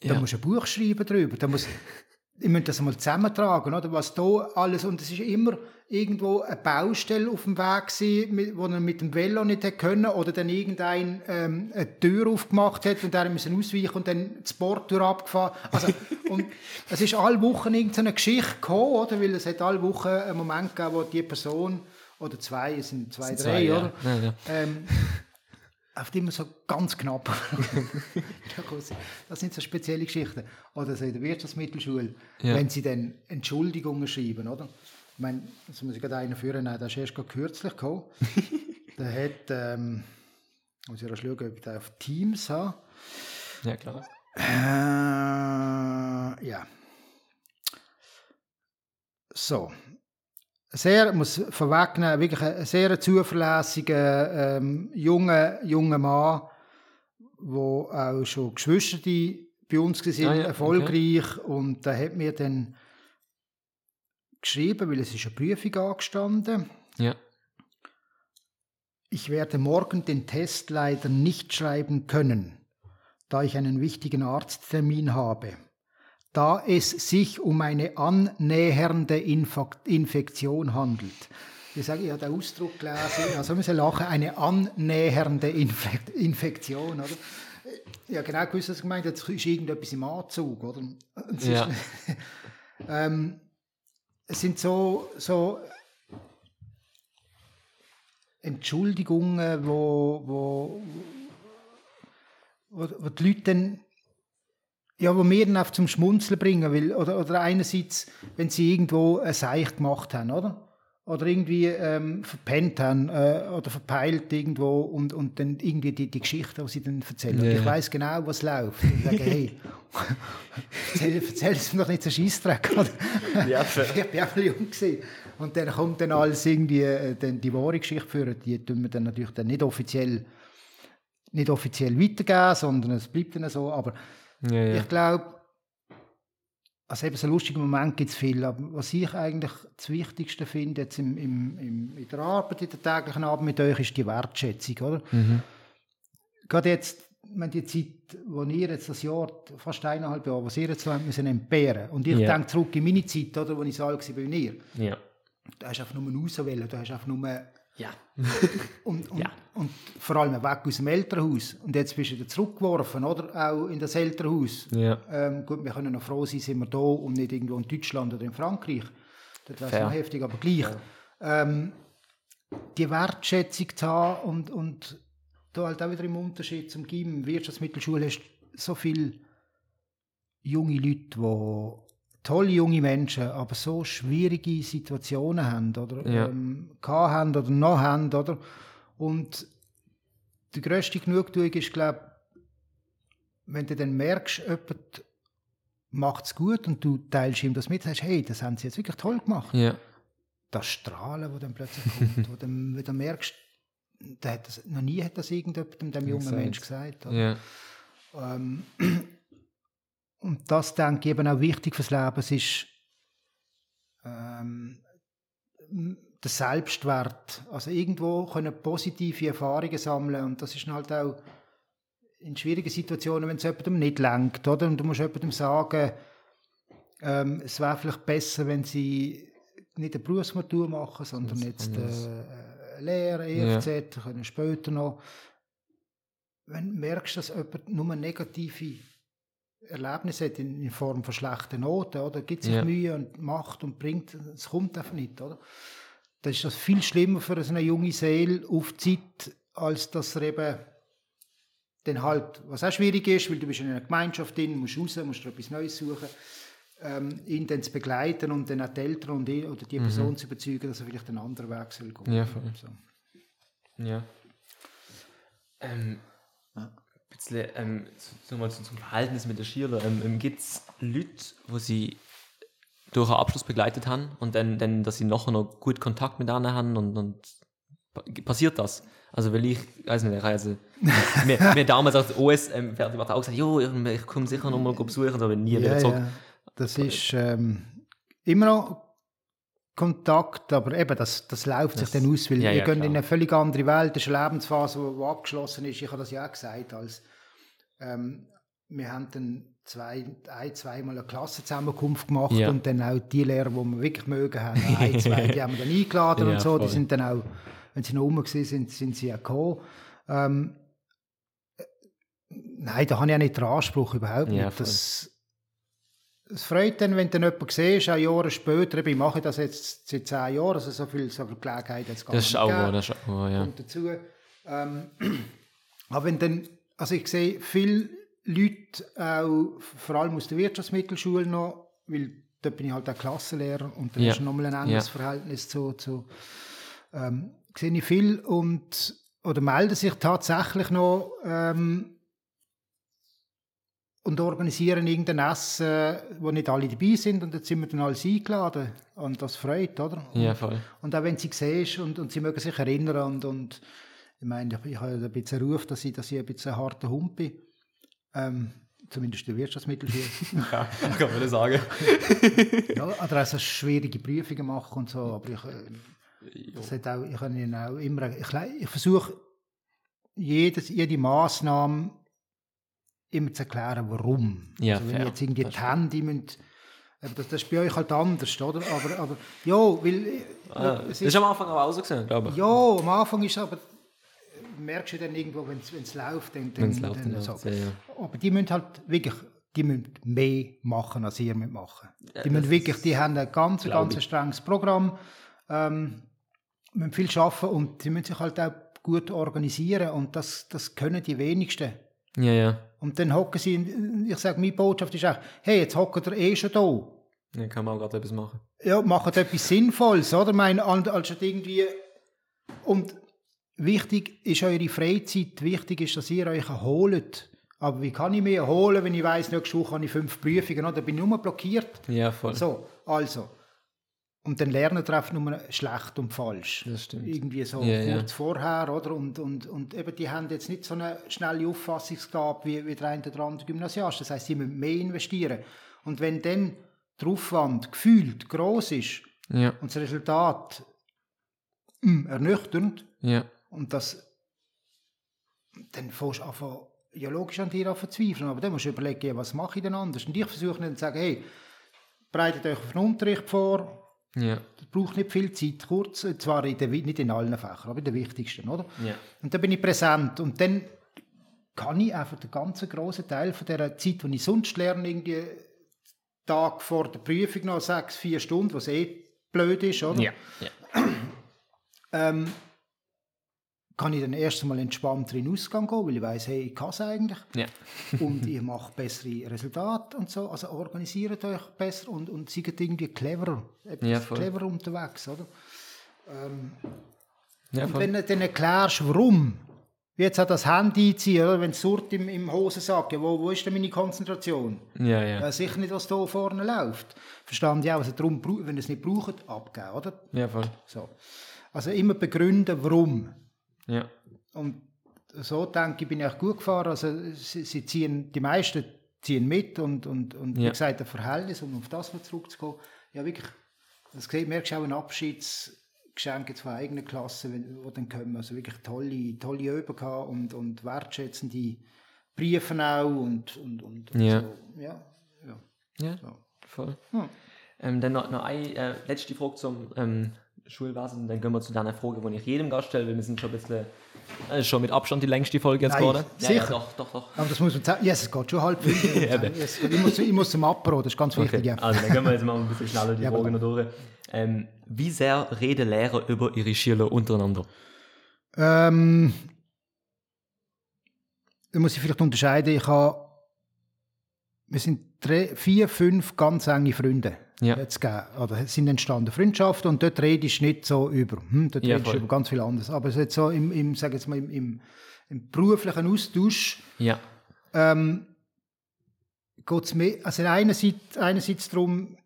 da Ja. musst du ein Buch schreiben drüber, da muss, ich muss das mal zusammentragen, oder? Was da alles, und es ist immer irgendwo eine Baustelle auf dem Weg gewesen, wo er mit dem Velo nicht hätte können, oder dann irgendein ähm, eine Tür aufgemacht hat und der müssen ausweichen und dann das Bordtür abgefahren. Also, und es ist alle Wochen irgendeine Geschichte gekommen, oder? Weil es hat alle Wochen einen Moment gegeben, wo die Person, oder zwei, es sind zwei, sind drei, zwei, oder? Ja, ja. Ähm, oft immer so ganz knapp. das sind so spezielle Geschichten. Oder so in der Wirtschaftsmittelschule, wenn sie dann Entschuldigungen schreiben, oder? Ich meine, das muss ich gerade einen führen, nein, das ist erst gerade kürzlich gekommen. der hat, ähm, muss ich erst schauen, ob ich den auf Teams habe. Ja, klar. Äh, ja. So. Sehr, muss vorwegnehmen, wirklich ein sehr zuverlässiger, ähm, junger, junger Mann, wo auch schon Geschwister bei uns waren, Ah ja, erfolgreich. Und der hat mir dann geschrieben, weil es ist eine Prüfung angestanden. Ja. Ich werde morgen den Test leider nicht schreiben können, da ich einen wichtigen Arzttermin habe. Da es sich um eine annähernde Infektion handelt. Ich sage, ich habe den Ausdruck gelesen, also müssen lachen, eine annähernde Infek Infektion, oder? Ja, genau gewusst, was ich gemeint es ist irgendetwas im Anzug, oder? Es Ja. ähm, es sind so, so Entschuldigungen, wo, wo, wo, wo die Leute dann, ja, wo wir dann auf zum Schmunzeln bringen, weil, oder, oder einerseits, wenn sie irgendwo ein Seich gemacht haben, oder? Oder irgendwie ähm, verpennt haben äh, oder verpeilt irgendwo und, und dann irgendwie die, die Geschichte, die sie dann erzählen. Und Ja. Ich weiß genau, was läuft. Und ich sage, hey, erzähl, erzähl es mir doch nicht so Scheissdreck. oder? Ja, ich bin auch mal jung gewesen. Und dann kommt dann alles irgendwie, äh, dann die wahre Geschichte führen, die tun wir dann natürlich dann nicht offiziell, nicht offiziell weitergeben, sondern es bleibt dann so. Aber Ja, ja. ich glaube, also eben so lustige Momente gibt es viel, aber was ich eigentlich das Wichtigste finde jetzt im, im, im, in der Arbeit, in der täglichen Arbeit mit euch, ist die Wertschätzung, oder? Gerade jetzt, wenn die Zeit, wo ihr jetzt das Jahr, fast eineinhalb Jahre, was ihr jetzt habt müssen entbehren und ich Ja. denke zurück in meine Zeit, oder, wo ich so alt war bei ihr, Ja. da hast du einfach nur auswählen, da hast du einfach nur Ja. und, und, Ja. und vor allem weg aus dem Elternhaus. Und jetzt bist du wieder zurückgeworfen, oder? Auch in das Elternhaus. Ja. Ähm, gut, wir können noch froh sein, sind wir da und nicht irgendwo in Deutschland oder in Frankreich. Das wäre noch heftig, aber gleich. Ähm, die Wertschätzung zu haben und, und da halt auch wieder im Unterschied zum Gym, Wirtschaftsmittelschule, hast du so viele junge Leute, die tolle junge Menschen, aber so schwierige Situationen haben oder Ja. ähm, haben oder noch haben, oder? Und die grösste Genugtuung ist, glaube wenn du dann merkst, jemand macht es gut und du teilst ihm das mit, sagst, hey, das haben sie jetzt wirklich toll gemacht. Ja. Das Strahlen, das dann plötzlich kommt, wo du dann wieder merkst, der hat das, noch nie hat das irgendjemandem dem jungen Mensch gesagt. oder? Ja. Ähm, und das denke ich eben auch wichtig fürs Leben. Es ist ähm, der Selbstwert. Also irgendwo können positive Erfahrungen sammeln und das ist halt auch in schwierigen Situationen, wenn es jemandem nicht lenkt, oder? Und du musst jemandem sagen, ähm, es wäre vielleicht besser, wenn sie nicht eine Berufsmatur machen, sondern Was jetzt äh, äh, Lehre, EFZ, können später noch. Wenn du merkst, dass jemand nur negative Erlebnisse hat in, in Form von schlechten Noten, oder? gibt sich Ja. Mühe und macht und bringt, es kommt einfach nicht, oder? Dann ist das viel schlimmer für so eine junge Seele auf die Zeit, als dass er eben dann halt, was auch schwierig ist, weil du bist in einer Gemeinschaft drin, musst raus, musst dir etwas Neues suchen, ähm, ihn dann zu begleiten und dann auch die Eltern und ihn, oder die Person zu überzeugen, dass er vielleicht einen anderen Weg soll gehen. Ja, voll. So. Ja. Ähm, Ja. Bisschen, ähm, zum zum Verhältnis mit der Schüler. Ähm, ähm, Gibt es Leute, wo sie durch einen Abschluss begleitet haben und dann, dann dass sie nachher noch gut Kontakt mit denen haben und, und pa- passiert das? Also, weil ich, weiß nicht, also, mir, mir damals als OS ähm, fertig war auch gesagt, jo, ich komme sicher noch mal besuchen, aber nie wieder Ja, zurück. ja. Das ist ähm, immer noch Kontakt, aber eben, das, das läuft sich dann aus, weil ja, ihr ja, geht in klar. eine völlig andere Welt, das ist eine Lebensphase, die, die abgeschlossen ist. Ich habe das ja auch gesagt, als ähm, wir haben dann zwei, ein, zweimal eine Klassenzusammenkunft gemacht Ja. und dann auch die Lehrer, die wir wirklich mögen haben, ein, zwei, die haben wir dann eingeladen Ja, und so, die voll. sind dann auch, wenn sie noch rum waren, sind, sind sie auch gekommen. Ähm, äh, nein, da habe ich auch nicht den Anspruch, überhaupt Ja, nicht. voll. Es freut dann, wenn du dann jemanden siehst, auch Jahre später, ich mache das jetzt seit zehn Jahren, also so viel, so viel Gelegenheit hat es gar Das ist nicht auch gegeben wahr, das ist auch wahr, ja. kommt dazu. Ähm, aber wenn dann, also ich sehe viele Leute auch, vor allem aus der Wirtschaftsmittelschule noch, weil dort bin ich halt auch Klassenlehrer und dann Ja. ist nochmal ein anderes Ja. Verhältnis zu, zu ähm, sehe ich viel und oder melden sich tatsächlich noch ähm, und organisieren irgendein Essen, wo nicht alle dabei sind und jetzt sind wir dann alles eingeladen und das freut, oder? Ja, voll. Und auch wenn sie siehst und, und sie mögen sich erinnern und, und ich meine, ich, habe ein bisschen Ruf, dass ich, dass ich ein bisschen ein harter Hund bin. Ähm, zumindest in der Wirtschaftsmittelschule. Ja, kann man sagen. ja, oder auch so schwierige Prüfungen machen und so, aber ich, äh, das hat auch, ich, ihnen auch immer, ich, ich versuche jedes, jede Massnahme immer zu erklären, warum. Ja, also wenn fair. jetzt irgendwie Das die Hände müssen, das, das ist bei euch halt anders, oder? Aber, aber ja, weil äh, Ah, es das ist am Anfang aber auch so gesehen, glaube ich. Ja, am Anfang ist es aber, merkst du dann irgendwo, wenn es läuft, dann, dann, Wenn's läuft, dann dann so. ja, ja. Aber die müssen halt wirklich, die müssen mehr machen, als ihr müsst machen. Die müssen wirklich, ist- die haben ein ganz, ganz strenges Programm, ähm, müssen viel arbeiten und die müssen sich halt auch gut organisieren und das, das können die wenigsten. Ja, ja. Und dann hocken sie, in- ich sage, meine Botschaft ist auch, hey, jetzt hocken ihr eh schon da. Dann kann man auch gerade etwas machen. Ja, macht etwas Sinnvolles, oder? Mein, an- anstatt irgendwie. Und wichtig ist eure Freizeit, wichtig ist, dass ihr euch erholt. Aber wie kann ich mich erholen, wenn ich weiss, nächste Woche habe ich fünf Prüfungen, oder? bin ich nur blockiert. Ja, voll. So, also. Und dann lernen treffen nur schlecht und falsch. Das stimmt. Irgendwie so ja. kurz vorher, oder? Und, und, und eben, die haben jetzt nicht so eine schnelle Auffassungsgabe wie, wie der eine oder andere Gymnasiast. Das heißt, sie müssen mehr investieren. Und wenn dann der Aufwand gefühlt groß ist Ja, und das Resultat mm, ernüchternd, ja. und das, dann fängst du an, ja logisch an dir an zu zweifeln, aber dann musst du überlegen, was mache ich denn anders? Und ich versuche dann zu sagen, hey, bereitet euch auf den Unterricht vor, Ja, das braucht nicht viel Zeit, kurz, zwar in der, wi- nicht in allen Fächern, aber in den wichtigsten, oder? ja. Und dann bin ich präsent und dann kann ich einfach den ganzen grossen Teil von dieser Zeit, die ich sonst lerne, irgendwie Tag vor der Prüfung noch sechs, vier Stunden, was eh blöd ist, oder? Ja, ja. Ähm, kann ich dann erst einmal entspannter in den Ausgang gehen, weil ich weiß, hey, ich kann es eigentlich. Ja. und ich mache bessere Resultate und so. Also organisiert euch besser und, und seid irgendwie cleverer, etwas Ja, cleverer unterwegs, oder? ja Und wenn du dann erklärst, warum, wie jetzt auch das Handy einziehen, oder? wenn es surrt im, im Hosensack, ja, wo, wo ist denn meine Konzentration? Ja, ja. Ja, sicher nicht, was da vorne läuft. Verstanden ja auch, also darum, wenn ihr es nicht braucht, abgeben, oder? Ja, voll. So. Also immer begründen, warum. Ja. Und so denke ich, bin ich auch gut gefahren. Also sie, sie ziehen, die meisten ziehen mit und, und, und wie Ja. gesagt, ein Verhältnis, um auf das mal zurückzukommen. Ja, wirklich, das gesehen, merkst du auch ein Abschiedsgeschenk jetzt von eigenen Klasse, wenn, wo dann kommen. Also wirklich tolle, tolle Übungen und, und wertschätzende Briefe auch und, und, und, und Ja. so. Ja, ja. Ja, So. voll. Hm. Ähm, dann noch, noch eine äh, letzte Frage zum ähm, Schulwesen, dann gehen wir zu deiner Frage, die ich jedem Gast stelle, weil wir sind schon ein bisschen, äh, ist schon mit Abstand die längste Folge jetzt Nein, geworden. Ja, ja, sicher. doch, doch, doch. Aber das muss man sagen. Yes, es geht schon halb yes, ich, muss, ich muss zum Apro, das ist ganz wichtig. Okay, Ja. also dann gehen wir jetzt mal ein bisschen schneller die Ja, Fragen noch durch. Ähm, wie sehr reden Lehrer über ihre Schüler untereinander? Ähm, da muss ich vielleicht unterscheiden. Ich habe, wir sind drei, vier, fünf ganz enge Freunde. Ja. Jetzt gegeben. Oder es sind entstanden Freundschaften und dort redest du nicht so über. Hm, dort Ja, redest du über ganz viel anderes. Aber es jetzt so im, im, sag jetzt mal, im, im, im beruflichen Austausch Ja, ähm, geht es mehr, also einerseits, einerseits darum,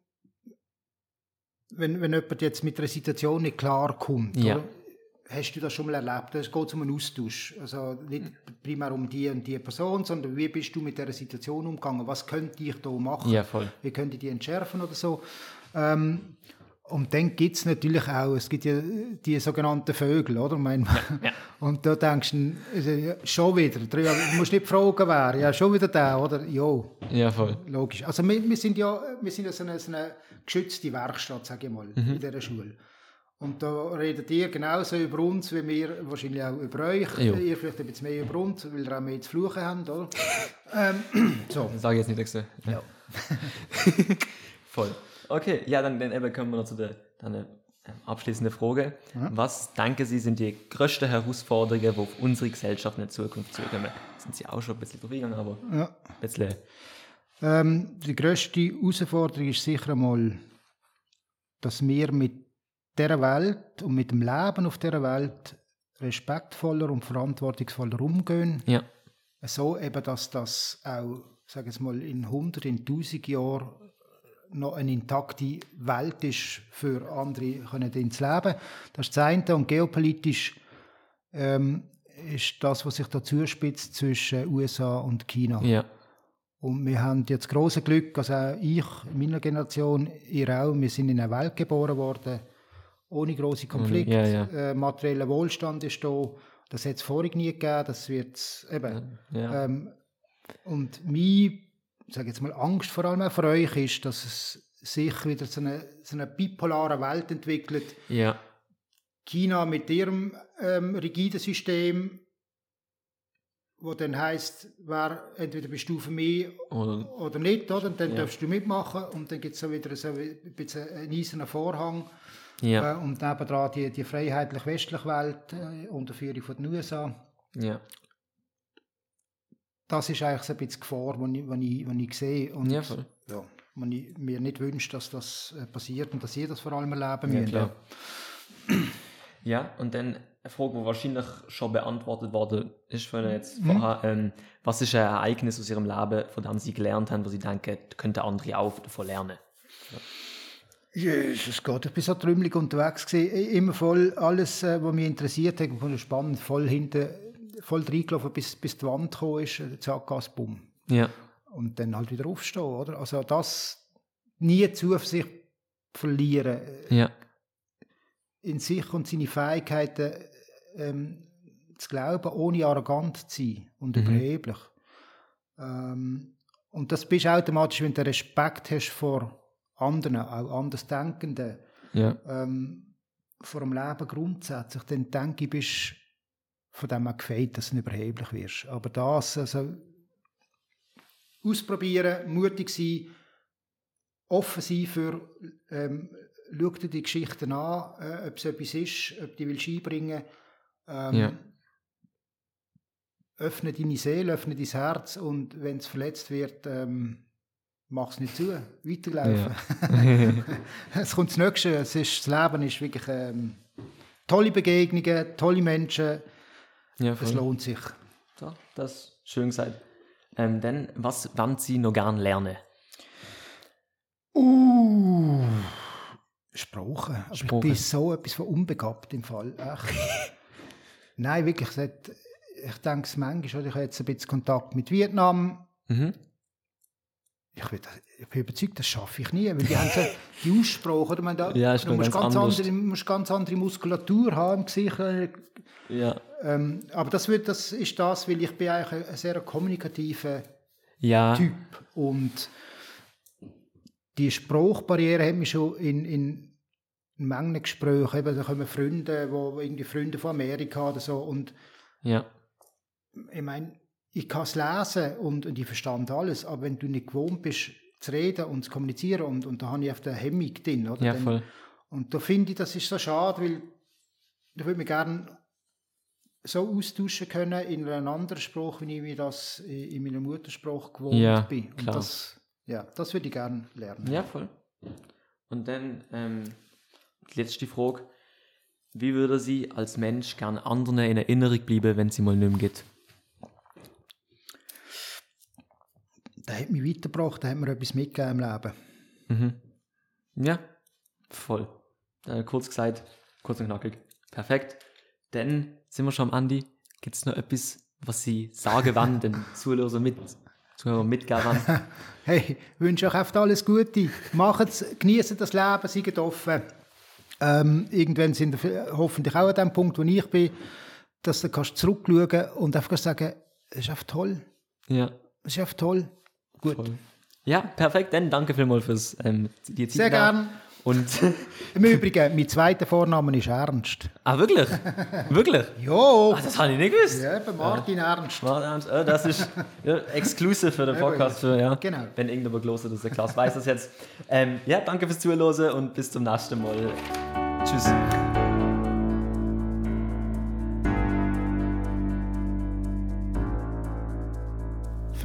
wenn, wenn jemand jetzt mit einer Situation nicht klar kommt, Ja. Hast du das schon mal erlebt? Es geht um einen Austausch. Also nicht primär um die und die Person, sondern wie bist du mit dieser Situation umgegangen? Was könnte ich da machen? ja, voll. Wie könnte ich die entschärfen oder so? Ähm, und dann gibt es natürlich auch, es gibt ja die sogenannten Vögel, oder? Mein, ja. Und da denkst du, also, ja, schon wieder, du musst nicht fragen, wer, ja, schon wieder der, oder? Ja, Ja, voll. logisch. Also wir, wir sind ja, wir sind ja so eine, so eine geschützte Werkstatt, sage ich mal, Mhm. in dieser Schule. Und da redet ihr genauso über uns, wie wir wahrscheinlich auch über euch. Jo. Ihr vielleicht ein bisschen mehr über uns, weil ihr auch mehr zu fluchen habt, oder? ähm, so. Das sage ich jetzt nicht extra. Ja. Voll. Okay, ja, dann, dann kommen wir noch zu der dann, äh, abschließenden Frage. Was denken Sie sind die größten Herausforderungen, die auf unsere Gesellschaft in der Zukunft zukommen? Sind Sie auch schon ein bisschen durchgegangen, aber Ja. ein bisschen. Ähm, die grösste Herausforderung ist sicher einmal, dass wir mit dieser Welt und mit dem Leben auf dieser Welt respektvoller und verantwortungsvoller umgehen. Ja, So eben, dass das auch, sage ich mal, in 100, in 1000 Jahren noch eine intakte Welt ist für andere können ins Leben. Das ist das eine. Und geopolitisch ähm, ist das, was sich da zuspitzt zwischen USA und China. ja, Und wir haben jetzt große Glück, also auch ich, meiner Generation, ihr auch, wir sind in einer Welt geboren worden, ohne große Konflikte. ja, ja. Äh, materieller Wohlstand ist da. Das hat es vorher nie gegeben, das wird eben. ja. Ähm, und meine, sage jetzt mal, Angst vor allem auch für euch ist, dass es sich wieder so eine, so eine bipolare Welt entwickelt. China mit ihrem ähm, rigiden System, wo dann heißt, wer entweder bist du für mich Oder, oder nicht, oder? Und dann Ja. darfst du mitmachen und dann gibt es so wieder so ein bisschen einen eisernen Vorhang. Ja, Äh, und nebenan die, die freiheitlich-westliche Welt äh, unter Führung von den USA. ja, Das ist eigentlich so ein bisschen die Gefahr, die ich, die ich, die ich sehe. Und ja, voll. ja, man ich mir nicht wünscht, dass das äh, passiert und dass ihr das vor allem erleben Ja, müsst. klar. Ja, und dann eine Frage, die wahrscheinlich schon beantwortet worden ist von jetzt vorher. Ähm, was ist ein Ereignis aus Ihrem Leben, von dem Sie gelernt haben, wo Sie denken, könnte andere auch davon lernen? Jesus Gott, ich bin so trümmelig unterwegs gewesen. Immer voll, alles, äh, was mich interessiert hat, und spannend, voll hinten, voll reingelaufen, bis, bis die Wand gekommen ist, äh, zack, Gas, bumm. Ja, Und dann halt wieder aufstehen, oder? Also das, nie Zuversicht verlieren, äh, ja, in sich und seine Fähigkeiten ähm, zu glauben, ohne arrogant zu sein und überheblich. Ähm, und das bist du automatisch, wenn du Respekt hast vor anderen, auch Andersdenkenden, ja, ähm, vor dem Leben grundsätzlich, dann denke ich, bist von dem auch gefeit, dass du nicht überheblich wirst. Aber das, also ausprobieren, mutig sein, offen sein für, ähm, schau dir die Geschichten an, äh, ob es etwas ist, ob du die willst einbringen ähm, Ja. Öffne deine Seele, öffne dein Herz und wenn es verletzt wird, ähm, mach es nicht zu, weiterlaufen. es kommt das Nächste, es ist, das Leben ist wirklich ähm, tolle Begegnungen, tolle Menschen, ja, es lohnt sich. So, das ist schön gesagt. Ähm, dann, was wollen Sie noch gern lernen? Uh, Sprache. Aber Sprache. ich bin so etwas von unbegabt im Fall. Echt. Nein, wirklich. Ich denke es manchmal, oder? ich habe jetzt ein bisschen Kontakt mit Vietnam. Mhm. Ich bin, ich bin überzeugt, das schaffe ich nie, weil die haben so die Aussprache, oder? Man da, Ja, ist du musst ganz ganz, andere, musst ganz andere Muskulatur haben im Gesicht. Ja. Ähm, aber das, wird, das ist das, weil ich bin eigentlich ein, ein sehr kommunikativer Ja. Typ und die Sprachbarriere hat mich schon in, in Mengen Gesprächen, eben, da kommen Freunde, wo irgendwie Freunde von Amerika oder so und Ja. ich meine, ich kann es lesen und, und ich verstand alles, aber wenn du nicht gewohnt bist, zu reden und zu kommunizieren und, und da habe ich auf der Hemmung drin, oder? Ja, Dann- voll. Und da finde ich, das ist so schade, weil ich würde mich gerne so austauschen können in einem anderen Spruch, wie ich mir das in in meiner Muttersprache gewohnt Ja, bin. Und klar. das, ja, das würde ich gerne lernen. Ja, voll. Und dann ähm, die letzte Frage. Wie würde sie als Mensch gern anderen in Erinnerung bleiben, wenn sie mal nicht mehr geht? Der hat mich weitergebracht, der hat mir etwas mitgegeben im Leben. Ja, voll. Äh, kurz gesagt, kurz und knackig. Perfekt. Dann sind wir schon am Ende. Gibt es noch etwas, was Sie sagen wollen, den Zuhörer mit, Zuhörer mitgeben? Hey, wünsche euch einfach alles Gute. Macht's, genießt das Leben, seid offen. Ähm, irgendwann sind wir hoffentlich auch an dem Punkt, wo ich bin, dass du kannst zurückschauen und einfach sagen, es ist einfach toll. ja, Es ist einfach toll. Gut. voll. Ja, perfekt. Dann danke vielmals fürs ähm, die Zeit. Sehr nehmen. gern. Und, Im Übrigen, mein zweiter Vorname ist Ernst. ah, wirklich? wirklich? Jo! Ah, das habe ich nicht gewusst. Ja, eben Martin Ernst. Mal ernst, Das ist ja, exclusive für den Podcast. Für, ja. Genau. Wenn irgendjemand gelesen hat, der Klaus weiß das jetzt. Ähm, ja, danke fürs Zuhören und bis zum nächsten Mal. Tschüss.